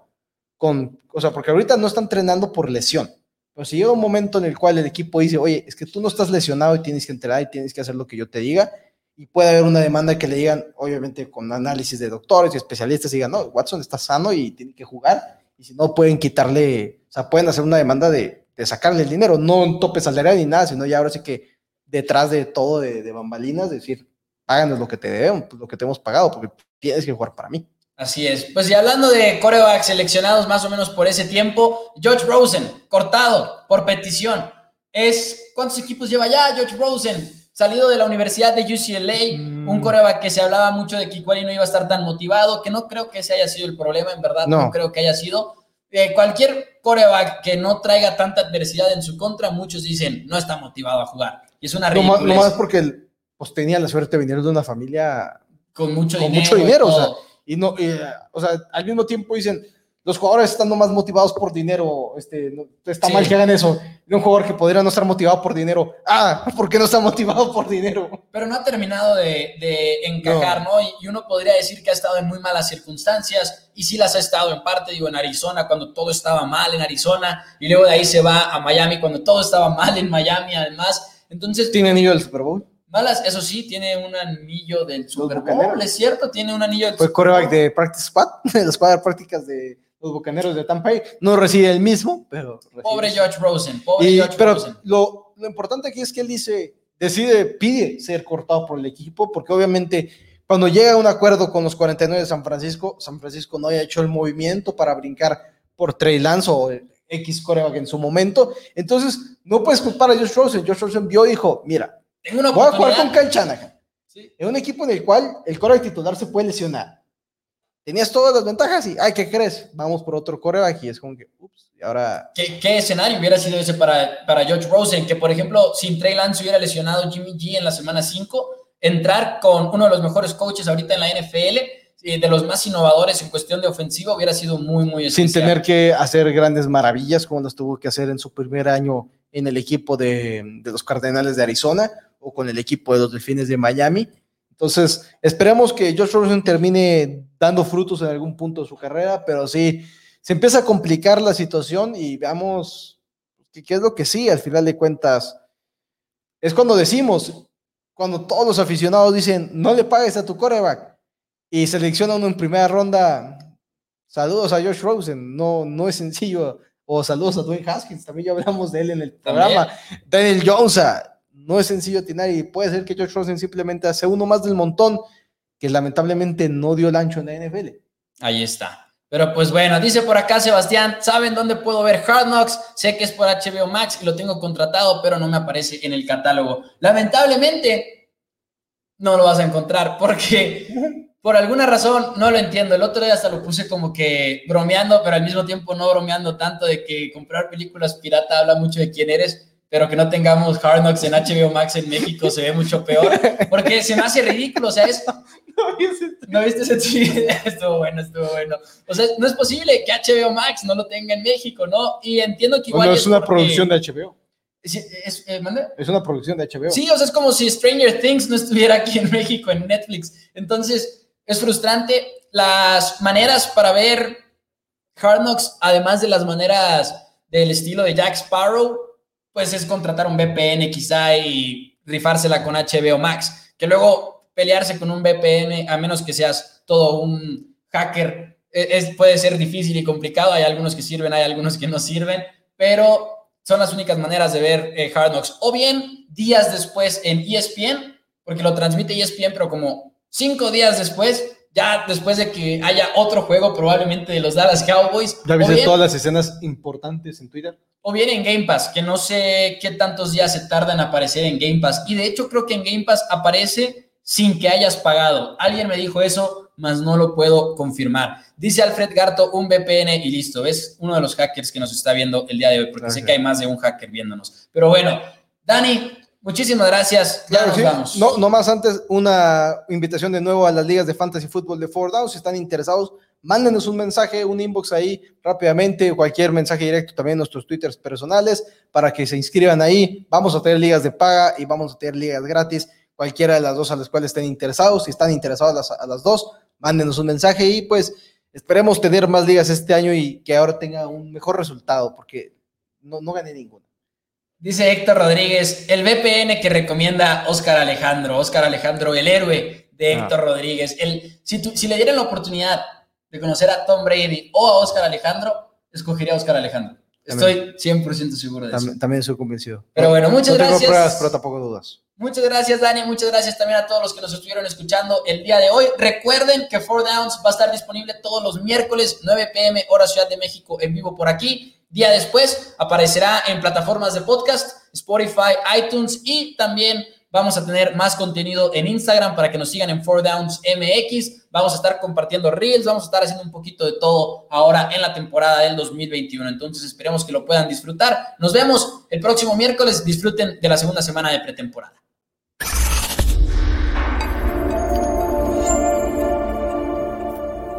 con, o sea, porque ahorita no está entrenando por lesión, pero si llega un momento en el cual el equipo dice, oye, es que tú no estás lesionado y tienes que entrenar y tienes que hacer lo que yo te diga, y puede haber una demanda que le digan, obviamente con análisis de doctores y especialistas, digan, no, Watson está sano y tiene que jugar, y si no pueden quitarle, o sea, pueden hacer una demanda de, de sacarle el dinero, no un tope salarial ni nada, sino ya ahora sí que detrás de todo de, bambalinas, decir, páganos lo que te debemos, pues, lo que te hemos pagado, porque tienes que jugar para mí. Así es. Pues y hablando de corebacks seleccionados más o menos por ese tiempo, George Rosen, cortado por petición. Es, ¿Cuántos equipos lleva ya George Rosen? Salido de la Universidad de UCLA, Mm. un coreback que se hablaba mucho de que igual y no iba a estar tan motivado, que no creo que ese haya sido el problema, en verdad, no, No. creo que haya sido. Eh, cualquier coreback que no traiga tanta adversidad en su contra, muchos dicen, no está motivado a jugar. Y es una No más, ridiculez. no más porque pues, tenía la suerte de venir de una familia con mucho con dinero. mucho y dinero, o sea, y no, y, eh, o sea, al mismo tiempo dicen, los jugadores están más motivados por dinero, este, no- está Sí. mal que hagan eso. Y un jugador que podría no estar motivado por dinero, ah, ¿por qué no está motivado por dinero? pero no ha terminado de, de encajar, ¿no? Y, y uno podría decir que ha estado en muy malas circunstancias, y sí las ha estado en parte, digo, en Arizona, cuando todo estaba mal en Arizona, y luego de ahí se va a Miami, cuando todo estaba mal en Miami, además. Entonces, ¿Tiene anillo del Super Bowl? Malas, eso sí, tiene un anillo del Super Bowl, es cierto, tiene un anillo del Fue coreback de Practice Squad, de las cuadras prácticas de los Bucaneros de Tampa Bay. No recibe el mismo, pero... Pobre George Rosen, pobre George pero Rosen. Lo, lo importante aquí es que él dice, decide, pide ser cortado por el equipo, porque obviamente cuando llega a un acuerdo con los 49 de San Francisco, San Francisco no haya hecho el movimiento para brincar por Trey Lance o X coreback en su momento. Entonces, no puedes culpar a Josh Rosen. Josh Rosen vio y dijo, mira, Tengo una voy a jugar con Kyle Shanahan. Sí. En un equipo en el cual el coreback titular se puede lesionar. Tenías todas las ventajas y, ay, ¿qué crees? Vamos por otro coreback y es como que, ups, y ahora... ¿Qué, qué escenario hubiera sido ese para, para George Rosen? Que, por ejemplo, sin Trey Lance hubiera lesionado Jimmy G en la semana 5, entrar con uno de los mejores coaches ahorita en la NFL, eh, de los más innovadores en cuestión de ofensiva, hubiera sido muy, muy sin especial. tener que hacer grandes maravillas como las tuvo que hacer en su primer año en el equipo de, de los Cardenales de Arizona o con el equipo de los Delfines de Miami. Entonces, esperemos que Josh Rosen termine dando frutos en algún punto de su carrera, pero sí, se empieza a complicar la situación y veamos qué, es lo que sí, al final de cuentas, es cuando decimos, cuando todos los aficionados dicen, no le pagues a tu coreback y selecciona uno en primera ronda, saludos a Josh Rosen, no, no es sencillo, o saludos a Dwayne Haskins, también ya hablamos de él en el programa, Daniel Jones, no es sencillo atinar y puede ser que Josh Rosen simplemente hace uno más del montón que lamentablemente no dio el ancho en la NFL. Ahí está. Pero pues bueno, dice por acá Sebastián, ¿saben dónde puedo ver Hard Knocks? Sé que es por HBO Max y lo tengo contratado, pero no me aparece en el catálogo. Lamentablemente, no lo vas a encontrar porque por alguna razón no lo entiendo. El otro día hasta lo puse como que bromeando, pero al mismo tiempo no bromeando tanto de que comprar películas pirata habla mucho de quién eres, pero que no tengamos Hard Knocks en HBO Max en México se ve mucho peor, porque se me hace ridículo, o sea, es, ¿No viste ese tweet? estuvo bueno, estuvo bueno. O sea, no es posible que HBO Max no lo tenga en México, ¿no? Y entiendo que igual. Bueno, es una porque- producción de HBO. Es- eh, ¿mande? Es una producción de HBO. Sí, o sea, es como si Stranger Things no estuviera aquí en México, en Netflix. Entonces, es frustrante. Las maneras para ver Hard Knocks, además de las maneras del estilo de Jack Sparrow, pues es contratar un VPN quizá y rifársela con HBO Max. Que luego pelearse con un VPN, a menos que seas todo un hacker, e- es, puede ser difícil y complicado. Hay algunos que sirven, hay algunos que no sirven, pero son las únicas maneras de ver eh, Hard Knocks. O bien días después en ESPN, porque lo transmite ESPN, pero como cinco días después, ya después de que haya otro juego, probablemente de los Dallas Cowboys. ¿Ya viste bien- todas las escenas importantes en Twitter? o bien en Game Pass, que no sé qué tantos días se tarda en aparecer en Game Pass. Y de hecho creo que en Game Pass aparece sin que hayas pagado. Alguien me dijo eso, mas no lo puedo confirmar. Dice Alfred Garto, un VPN y listo. Es uno de los hackers que nos está viendo el día de hoy, porque sé que hay más de un hacker viéndonos. Pero bueno, Dani, muchísimas gracias. Ya Claro, nos sí. vamos. No, no más antes, una invitación de nuevo a las ligas de fantasy fútbol de Four Downs. Si están interesados, mándenos un mensaje, un inbox ahí rápidamente, cualquier mensaje directo también en nuestros twitters personales para que se inscriban ahí. Vamos a tener ligas de paga y vamos a tener ligas gratis, cualquiera de las dos a las cuales estén interesados. Si están interesados las- a las dos, mándenos un mensaje y pues esperemos tener más ligas este año y que ahora tenga un mejor resultado porque no, no gané ninguna. Dice Héctor Rodríguez, el VPN que recomienda Oscar Alejandro, Oscar Alejandro, el héroe de Ah. Héctor Rodríguez. El, si, tu- si le dieran la oportunidad de conocer a Tom Brady o a Oscar Alejandro, escogería a Oscar Alejandro. Estoy 100% seguro de eso. También, también soy convencido. Pero bueno, muchas no tengo gracias. pruebas, pero tampoco dudas. Muchas gracias, Dani. Muchas gracias también a todos los que nos estuvieron escuchando el día de hoy. Recuerden que Four Downs va a estar disponible todos los miércoles, 9 pm, hora Ciudad de México, en vivo por aquí. Día después aparecerá en plataformas de podcast, Spotify, iTunes y también vamos a tener más contenido en Instagram para que nos sigan en Four Downs MX. Vamos a estar compartiendo reels, vamos a estar haciendo un poquito de todo ahora en la temporada del 2021. Entonces esperemos que lo puedan disfrutar. Nos vemos el próximo miércoles. Disfruten de la segunda semana de pretemporada.